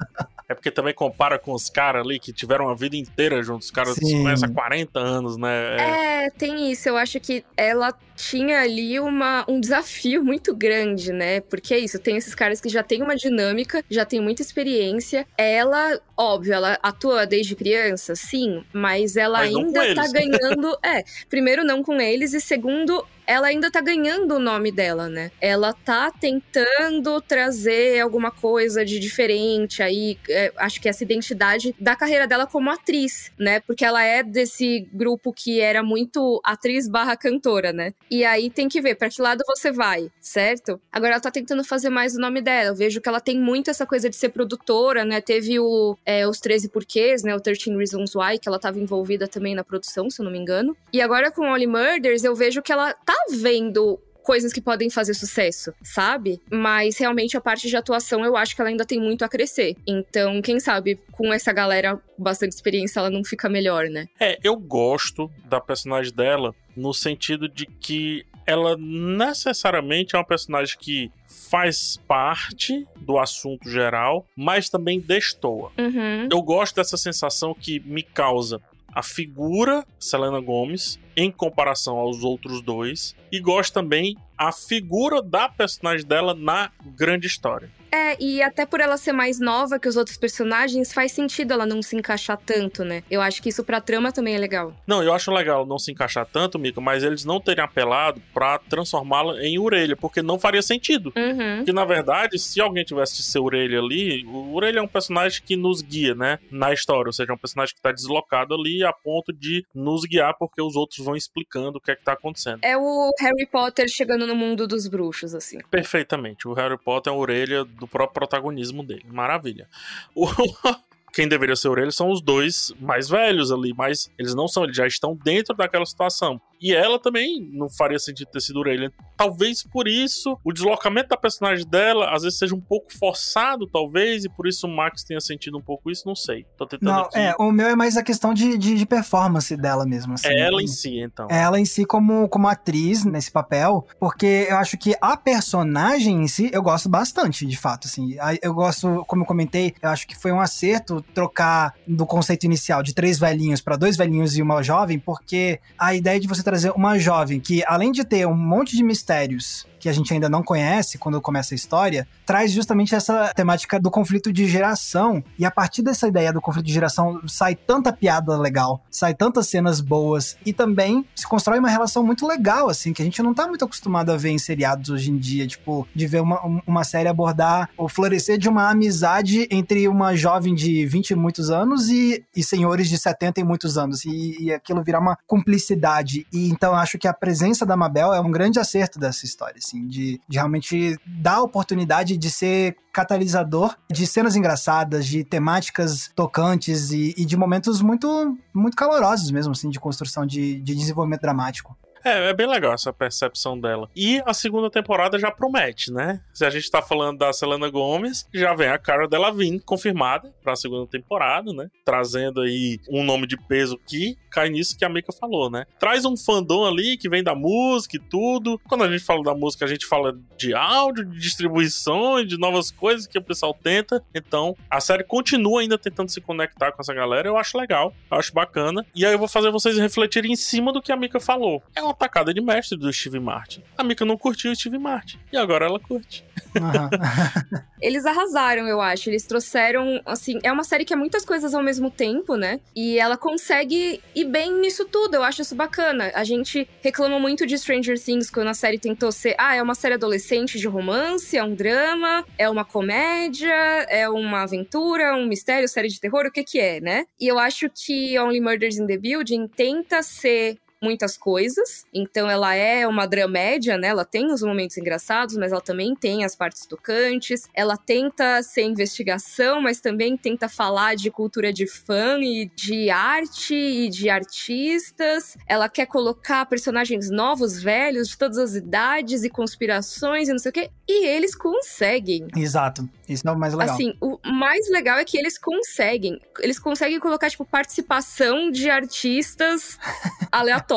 Speaker 1: É porque também compara com os caras ali que tiveram a vida inteira juntos. Os caras se conhecem há 40 anos, né?
Speaker 3: É... é, tem isso. Eu acho que ela tinha ali uma, um desafio muito grande, né? Porque é isso, tem esses caras que já têm uma dinâmica, já tem muita experiência. Ela, óbvio, ela atua desde criança, sim, mas ela mas ainda tá ganhando. é, primeiro não com eles, e segundo, ela ainda tá ganhando o nome dela, né? Ela tá tentando trazer alguma coisa de diferente aí, é, acho que essa identidade da carreira dela como atriz, né? Porque ela é desse grupo que era muito atriz barra cantora, né? E aí tem que ver para que lado você vai, certo? Agora ela tá tentando fazer mais o nome dela. Eu vejo que ela tem muito essa coisa de ser produtora, né? Teve o, é, os 13 porquês, né? O 13 Reasons Why, que ela tava envolvida também na produção, se eu não me engano. E agora com Only Murders, eu vejo que ela tá vendo coisas que podem fazer sucesso, sabe? Mas realmente a parte de atuação eu acho que ela ainda tem muito a crescer. Então, quem sabe com essa galera bastante experiência ela não fica melhor, né?
Speaker 1: É, eu gosto da personagem dela no sentido de que ela necessariamente é uma personagem que faz parte do assunto geral, mas também destoa.
Speaker 3: Uhum.
Speaker 1: Eu gosto dessa sensação que me causa a figura Selena Gomes em comparação aos outros dois e gosto também a figura da personagem dela na grande história.
Speaker 3: É, e até por ela ser mais nova que os outros personagens, faz sentido ela não se encaixar tanto, né? Eu acho que isso pra trama também é legal.
Speaker 1: Não, eu acho legal não se encaixar tanto, Mika, mas eles não terem apelado pra transformá-la em orelha, porque não faria sentido.
Speaker 3: Uhum.
Speaker 1: Porque, na verdade, se alguém tivesse de ser orelha ali, o orelha é um personagem que nos guia, né? Na história, ou seja, é um personagem que tá deslocado ali a ponto de nos guiar, porque os outros vão explicando o que é que tá acontecendo.
Speaker 3: É o Harry Potter chegando no mundo dos bruxos, assim.
Speaker 1: Perfeitamente. O Harry Potter é a orelha do próprio protagonismo dele. Maravilha. O... Quem deveria ser orelha são os dois mais velhos ali, mas eles não são, eles já estão dentro daquela situação. E ela também não faria sentido ter sido orelha. Talvez por isso o deslocamento da personagem dela às vezes seja um pouco forçado, talvez, e por isso o Max tenha sentido um pouco isso, não sei. Tô tentando
Speaker 2: não,
Speaker 1: aqui.
Speaker 2: É, o meu é mais a questão de, de, de performance dela mesmo. Assim,
Speaker 1: é ela em si, então.
Speaker 2: É ela em si como, como atriz nesse papel, porque eu acho que a personagem em si eu gosto bastante, de fato. Assim. Eu gosto, como eu comentei, eu acho que foi um acerto trocar do conceito inicial de três velhinhos para dois velhinhos e uma jovem, porque a ideia de você trazer uma jovem que, além de ter um monte de mistérios que a gente ainda não conhece quando começa a história, traz justamente essa temática do conflito de geração. E a partir dessa ideia do conflito de geração sai tanta piada legal, sai tantas cenas boas e também se constrói uma relação muito legal, assim, que a gente não tá muito acostumado a ver em seriados hoje em dia, tipo, de ver uma, uma série abordar o florescer de uma amizade entre uma jovem de 20 e muitos anos e, e senhores de 70 e muitos anos. E, e aquilo virar uma cumplicidade. E então acho que a presença da Mabel é um grande acerto dessa história. Assim de, de realmente dar a oportunidade de ser catalisador de cenas engraçadas, de temáticas tocantes e, e de momentos muito, muito calorosos mesmo, assim, de construção de, de desenvolvimento dramático.
Speaker 1: É, é bem legal essa percepção dela. E a segunda temporada já promete, né? Se a gente tá falando da Selena Gomes, já vem a Cara Delevingne confirmada para a segunda temporada, né? Trazendo aí um nome de peso que cai nisso que a Mika falou, né? Traz um fandom ali que vem da música e tudo. Quando a gente fala da música, a gente fala de áudio, de distribuição, de novas coisas que o pessoal tenta. Então, a série continua ainda tentando se conectar com essa galera. Eu acho legal, eu acho bacana. E aí eu vou fazer vocês refletirem em cima do que a Mika falou. É uma tacada de mestre do Steve Martin. A Mika não curtiu o Steve Martin. E agora ela curte.
Speaker 3: Uhum. Eles arrasaram, eu acho. Eles trouxeram, assim, é uma série que é muitas coisas ao mesmo tempo, né? E ela consegue ir bem nisso tudo. Eu acho isso bacana. A gente reclama muito de Stranger Things quando a série tentou ser, ah, é uma série adolescente de romance, é um drama, é uma comédia, é uma aventura, um mistério, série de terror, o que que é, né? E eu acho que Only Murders in the Building tenta ser muitas coisas. Então ela é uma dramédia, né? Ela tem os momentos engraçados, mas ela também tem as partes tocantes. Ela tenta ser investigação, mas também tenta falar de cultura de fã e de arte e de artistas. Ela quer colocar personagens novos, velhos, de todas as idades e conspirações e não sei o quê. E eles conseguem.
Speaker 2: Exato. Isso é o mais legal.
Speaker 3: Assim, o mais legal é que eles conseguem. Eles conseguem colocar, tipo, participação de artistas aleatórios.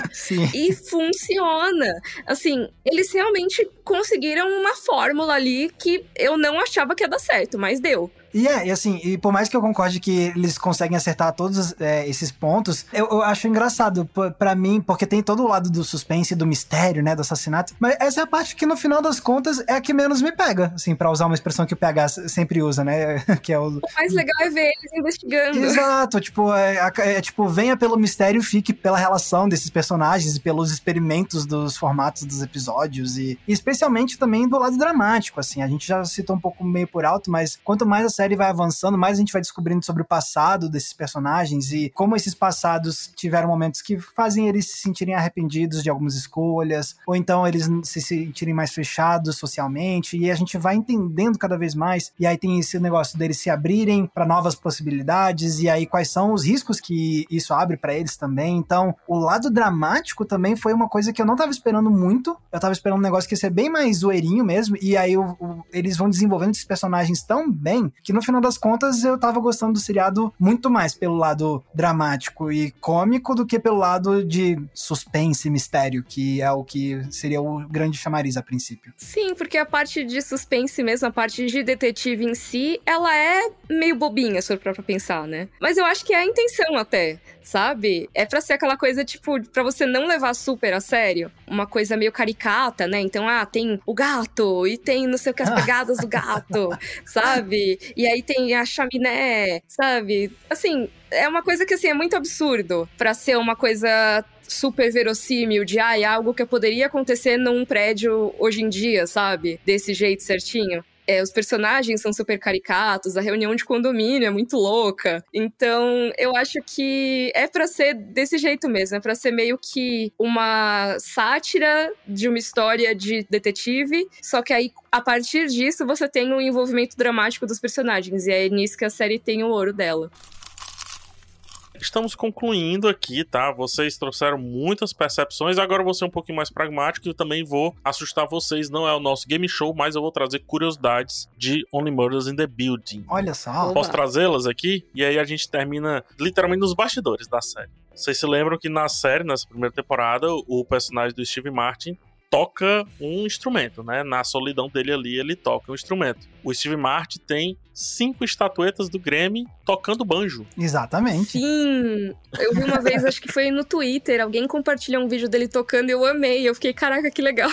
Speaker 2: Sim.
Speaker 3: E funciona. Assim, eles realmente conseguiram uma fórmula ali que eu não achava que ia dar certo, mas deu.
Speaker 2: E é, e assim, e por mais que eu concorde que eles conseguem acertar todos é, esses pontos, eu, eu acho engraçado para mim, porque tem todo o lado do suspense, do mistério, né, do assassinato, mas essa é a parte que no final das contas é a que menos me pega, assim, para usar uma expressão que o PH sempre usa, né, que é o...
Speaker 3: O mais legal é ver eles investigando.
Speaker 2: Exato, tipo, é, é, é tipo, venha pelo mistério, fique pela relação desses personagens e pelos experimentos dos formatos dos episódios e, e especialmente também do lado dramático, assim, a gente já citou um pouco meio por alto, mas quanto mais a série série vai avançando, mais a gente vai descobrindo sobre o passado desses personagens e como esses passados tiveram momentos que fazem eles se sentirem arrependidos de algumas escolhas, ou então eles se sentirem mais fechados socialmente, e a gente vai entendendo cada vez mais. E aí tem esse negócio deles se abrirem para novas possibilidades, e aí quais são os riscos que isso abre para eles também. Então, o lado dramático também foi uma coisa que eu não tava esperando muito. Eu tava esperando um negócio que ia ser bem mais zoeirinho mesmo, e aí o, o, eles vão desenvolvendo esses personagens tão bem que no final das contas eu tava gostando do seriado muito mais pelo lado dramático e cômico do que pelo lado de suspense e mistério, que é o que seria o grande chamariz a princípio.
Speaker 3: Sim, porque a parte de suspense mesmo, a parte de detetive em si, ela é meio bobinha, se for pra pensar, né? Mas eu acho que é a intenção até sabe? É pra ser aquela coisa, tipo, pra você não levar super a sério. Uma coisa meio caricata, né? Então, ah, tem o gato e tem não sei o que, as pegadas do gato, sabe? E aí tem a chaminé, sabe? Assim, é uma coisa que, assim, é muito absurdo pra ser uma coisa super verossímil de ah, é algo que poderia acontecer num prédio hoje em dia, sabe? Desse jeito certinho. É, os personagens são super caricatos, a reunião de condomínio é muito louca. Então, eu acho que é para ser desse jeito mesmo, é para ser meio que uma sátira de uma história de detetive, só que aí a partir disso você tem um envolvimento dramático dos personagens e é nisso que a série tem o ouro dela
Speaker 1: estamos concluindo aqui, tá? Vocês trouxeram muitas percepções, agora eu vou ser um pouquinho mais pragmático e também vou assustar vocês. Não é o nosso game show, mas eu vou trazer curiosidades de Only Murders in the Building.
Speaker 2: Olha só.
Speaker 1: Posso trazê-las aqui? E aí a gente termina literalmente nos bastidores da série. Vocês se lembram que na série, nessa primeira temporada, o personagem do Steve Martin toca um instrumento, né? Na solidão dele ali, ele toca um instrumento. O Steve Martin tem cinco estatuetas do Grammy tocando banjo.
Speaker 2: Exatamente.
Speaker 3: Sim, eu vi uma vez, acho que foi no Twitter, alguém compartilhou um vídeo dele tocando e eu amei. Eu fiquei, caraca, que legal.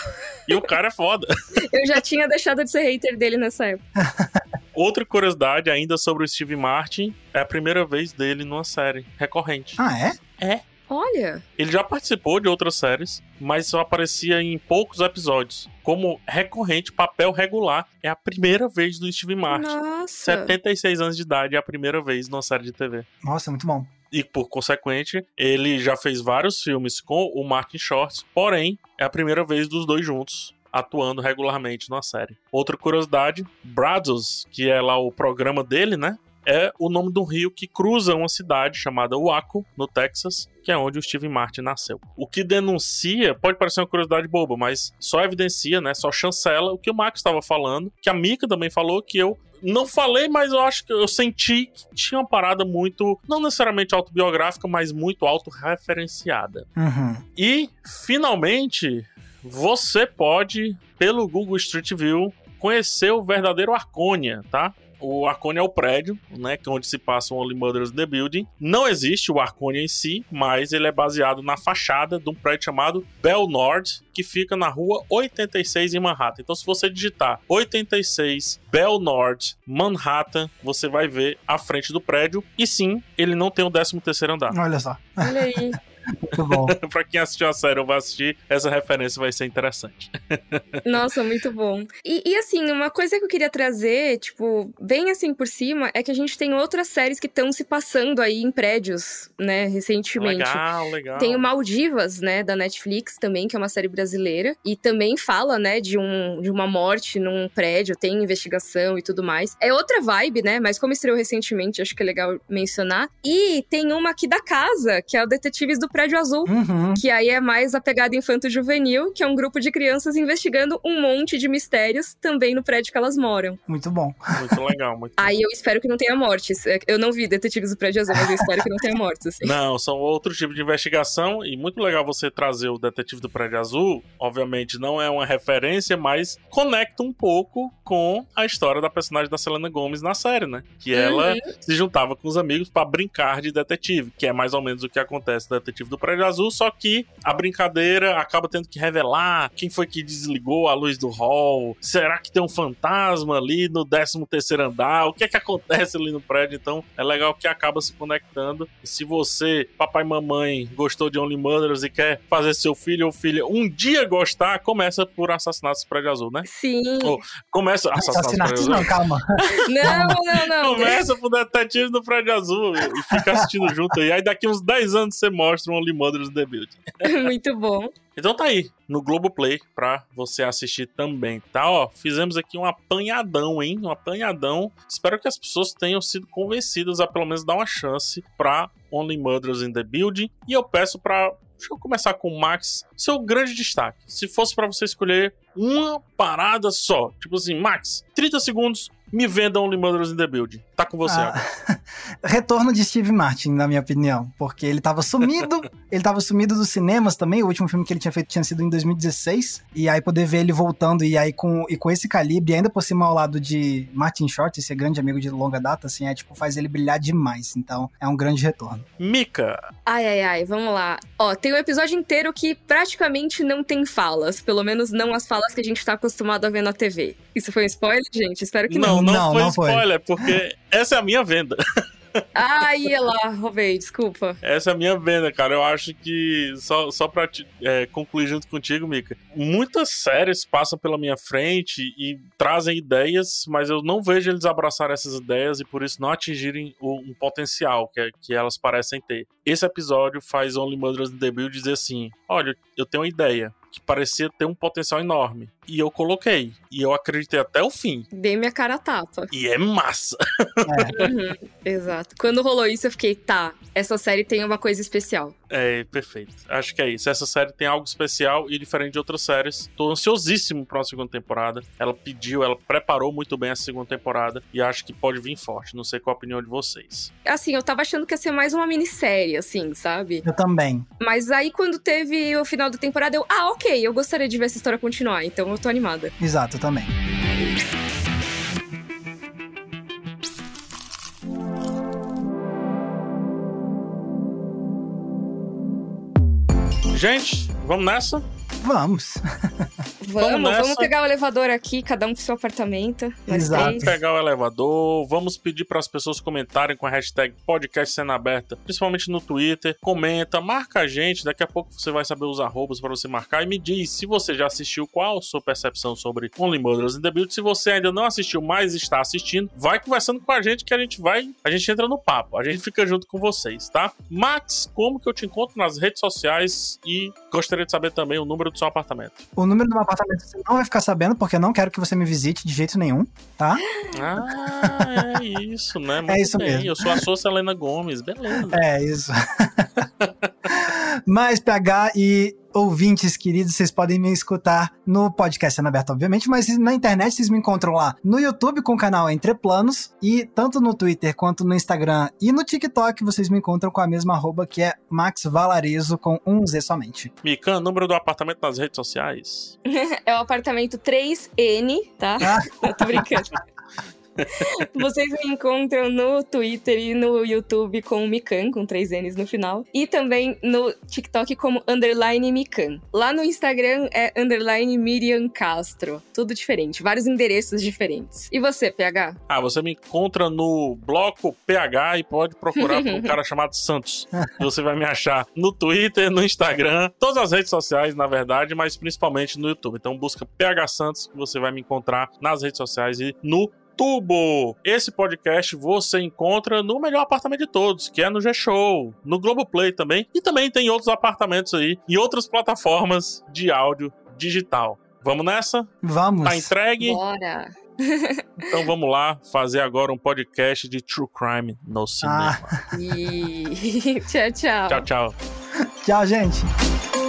Speaker 1: E o cara é foda.
Speaker 3: eu já tinha deixado de ser hater dele nessa época.
Speaker 1: Outra curiosidade ainda sobre o Steve Martin é a primeira vez dele numa série recorrente.
Speaker 2: Ah, é?
Speaker 1: É.
Speaker 3: Olha.
Speaker 1: Ele já participou de outras séries, mas só aparecia em poucos episódios. Como recorrente, papel regular, é a primeira vez do Steve Martin.
Speaker 3: Nossa.
Speaker 1: 76 anos de idade é a primeira vez numa série de TV.
Speaker 2: Nossa, muito bom.
Speaker 1: E por consequente, ele já fez vários filmes com o Martin Short, porém, é a primeira vez dos dois juntos atuando regularmente na série. Outra curiosidade, Brazos, que é lá o programa dele, né? é o nome do rio que cruza uma cidade chamada Waco, no Texas, que é onde o Steve Martin nasceu. O que denuncia, pode parecer uma curiosidade boba, mas só evidencia, né, só chancela o que o Max estava falando, que a Mika também falou, que eu não falei, mas eu acho que eu senti que tinha uma parada muito, não necessariamente autobiográfica, mas muito autorreferenciada.
Speaker 2: Uhum.
Speaker 1: E, finalmente, você pode, pelo Google Street View, conhecer o verdadeiro Arconia, tá? O Arconia é o prédio, né, que é onde se passa o Only Mothers in the Building. Não existe o Arconia em si, mas ele é baseado na fachada de um prédio chamado Bell Nord, que fica na rua 86 em Manhattan. Então, se você digitar 86 Bell Nord Manhattan, você vai ver a frente do prédio. E sim, ele não tem o 13 terceiro andar.
Speaker 2: Olha só.
Speaker 3: Olha aí.
Speaker 2: Muito bom.
Speaker 1: pra quem assistiu a série ou vai assistir, essa referência vai ser interessante.
Speaker 3: Nossa, muito bom. E, e, assim, uma coisa que eu queria trazer, tipo, bem assim por cima, é que a gente tem outras séries que estão se passando aí em prédios, né, recentemente.
Speaker 1: Legal, legal.
Speaker 3: Tem o Maldivas, né, da Netflix também, que é uma série brasileira. E também fala, né, de, um, de uma morte num prédio, tem investigação e tudo mais. É outra vibe, né, mas como estreou recentemente, acho que é legal mencionar. E tem uma aqui da casa, que é o Detetives do Prédio Azul,
Speaker 2: Uhum.
Speaker 3: que aí é mais a pegada infanto-juvenil, que é um grupo de crianças investigando um monte de mistérios também no prédio que elas moram.
Speaker 2: Muito bom.
Speaker 1: Muito legal, muito
Speaker 3: Aí eu espero que não tenha mortes. É, Eu não vi Detetives do Prédio Azul, mas eu espero que não tenha mortes, assim.
Speaker 1: Não, são outro tipo de investigação e muito legal você trazer o Detetive do Prédio Azul. Obviamente não é uma referência, mas conecta um pouco com a história da personagem da Selena Gomez na série, né? Que ela se juntava com os amigos pra brincar de detetive, que é mais ou menos o que acontece no Detetive do Prédio Azul, só que a brincadeira acaba tendo que revelar quem foi que desligou a luz do hall. Será que tem um fantasma ali no 13 terceiro andar? O que é que acontece ali no prédio? Então é legal que acaba se conectando. E se você, papai e mamãe, gostou de Only Murders e quer fazer seu filho ou filha um dia gostar, começa por Assassinatos do Prédio Azul, né?
Speaker 3: Sim.
Speaker 1: Oh, Começa Assassinatos
Speaker 2: Assassinatos não, calma.
Speaker 3: Não, não, não.
Speaker 1: Começa pro Detetive do Prédio Azul e fica assistindo junto aí. Aí daqui uns 10 anos você mostra Only Murders in the Building.
Speaker 3: Muito bom.
Speaker 1: Então tá aí, no Globoplay, pra você assistir também, tá? Ó, fizemos aqui um apanhadão, hein? Um apanhadão. Espero que as pessoas tenham sido convencidas a pelo menos dar uma chance pra Only Murders in the Building. E eu peço pra. Deixa eu começar com o Max. Seu grande destaque. Se fosse pra você escolher uma parada só. Tipo assim, Max, 30 segundos, me venda Only Murders in the Building. Tá com você agora.
Speaker 2: Ah, retorno de Steve Martin, na minha opinião. Porque ele tava sumido. ele tava sumido dos cinemas também. O último filme que ele tinha feito tinha sido em 2016. E aí poder ver ele voltando e aí com, e com esse calibre, ainda por cima ao lado de Martin Short, esse grande amigo de longa data, assim, é tipo, faz ele brilhar demais. Então, é um grande retorno.
Speaker 1: Mika,
Speaker 3: Ai, ai, ai, vamos lá. Ó, tem um episódio inteiro que praticamente não tem falas. Pelo menos não as falas que a gente tá acostumado a ver na TV. Isso foi um spoiler, gente? Espero que não.
Speaker 1: não, não,
Speaker 2: Não,
Speaker 1: foi
Speaker 2: não foi.
Speaker 1: spoiler, porque essa é a minha venda.
Speaker 3: Ai, ia lá, roubei, desculpa.
Speaker 1: Essa é a minha venda, cara. Eu acho que, só, só pra te, é, concluir junto contigo, Mika, muitas séries passam pela minha frente e trazem ideias, mas eu não vejo eles abraçarem essas ideias e por isso não atingirem o, um potencial que, que elas parecem ter. Esse episódio faz Only Murders in the Build dizer assim: olha, eu tenho uma ideia que parecia ter um potencial enorme. E eu coloquei. E eu acreditei até o fim.
Speaker 3: Dei minha cara a tapa.
Speaker 1: E é massa.
Speaker 3: Uhum, exato. Quando rolou isso, eu fiquei, tá, essa série tem uma coisa especial.
Speaker 1: É, perfeito. Acho que é isso. Essa série tem algo especial e diferente de outras séries. Tô ansiosíssimo pra uma segunda temporada. Ela pediu, ela preparou muito bem a segunda temporada e acho que pode vir forte. Não sei qual a opinião de vocês.
Speaker 3: Assim, eu tava achando que ia ser mais uma minissérie, assim, sabe?
Speaker 2: Eu também.
Speaker 3: Mas aí, quando teve o final da temporada, eu, ah, ok. eu gostaria de ver essa história continuar, então eu tô animada.
Speaker 2: Exato, também.
Speaker 1: Gente, vamos nessa?
Speaker 2: Vamos.
Speaker 3: Vamos, vamos, vamos pegar o elevador aqui, cada um pro seu apartamento.
Speaker 2: Exato.
Speaker 1: Vamos pegar o elevador, vamos pedir para as pessoas comentarem com a hashtag podcast cena aberta, principalmente no Twitter. Comenta, marca a gente, daqui a pouco você vai saber os arrobas para você marcar e me diz se você já assistiu, qual a sua percepção sobre Only Mothers in the Build. Se você ainda não assistiu, mas está assistindo, vai conversando com a gente que a gente vai, a gente entra no papo, a gente fica junto com vocês, tá? Max, como que eu te encontro nas redes sociais e gostaria de saber também o número do seu apartamento.
Speaker 2: O número do meu apartamento você não vai ficar sabendo, porque eu não quero que você me visite de jeito nenhum, tá?
Speaker 1: Ah, é isso, né?
Speaker 2: É isso
Speaker 1: bem.
Speaker 2: mesmo.
Speaker 1: Eu sou a sua Selena Gomes, beleza.
Speaker 2: É isso. Mas PH e ouvintes queridos, vocês podem me escutar no podcast Cena Aberta, obviamente, mas na internet vocês me encontram lá no YouTube com o canal Entre Planos e tanto no Twitter quanto no Instagram e no TikTok vocês me encontram com a mesma arroba que é Max Valarezo com um Z somente.
Speaker 1: Mikan, número do apartamento nas redes sociais?
Speaker 3: é o apartamento 3N, tá?
Speaker 2: Ah.
Speaker 3: Eu tô brincando. Vocês me encontram no Twitter e no YouTube com o Mikan, com três N's no final. E também no TikTok como underline Mikan. Lá no Instagram é underline Miriam Castro. Tudo diferente, vários endereços diferentes. E você, PH?
Speaker 1: Ah, você me encontra no bloco PH e pode procurar por um cara chamado Santos. Você vai me achar no Twitter, no Instagram, todas as redes sociais, na verdade, mas principalmente no YouTube. Então busca PH Santos que você vai me encontrar nas redes sociais e no Tubo. Esse podcast você encontra no melhor apartamento de todos, que é no G-Show, no Globoplay também, e também tem outros apartamentos aí em outras plataformas de áudio digital. Vamos nessa?
Speaker 2: Vamos.
Speaker 1: Tá entregue?
Speaker 3: Bora!
Speaker 1: Então vamos lá fazer agora um podcast de True Crime no cinema.
Speaker 2: Ah.
Speaker 3: E... tchau, tchau.
Speaker 1: Tchau, tchau.
Speaker 2: Tchau, gente.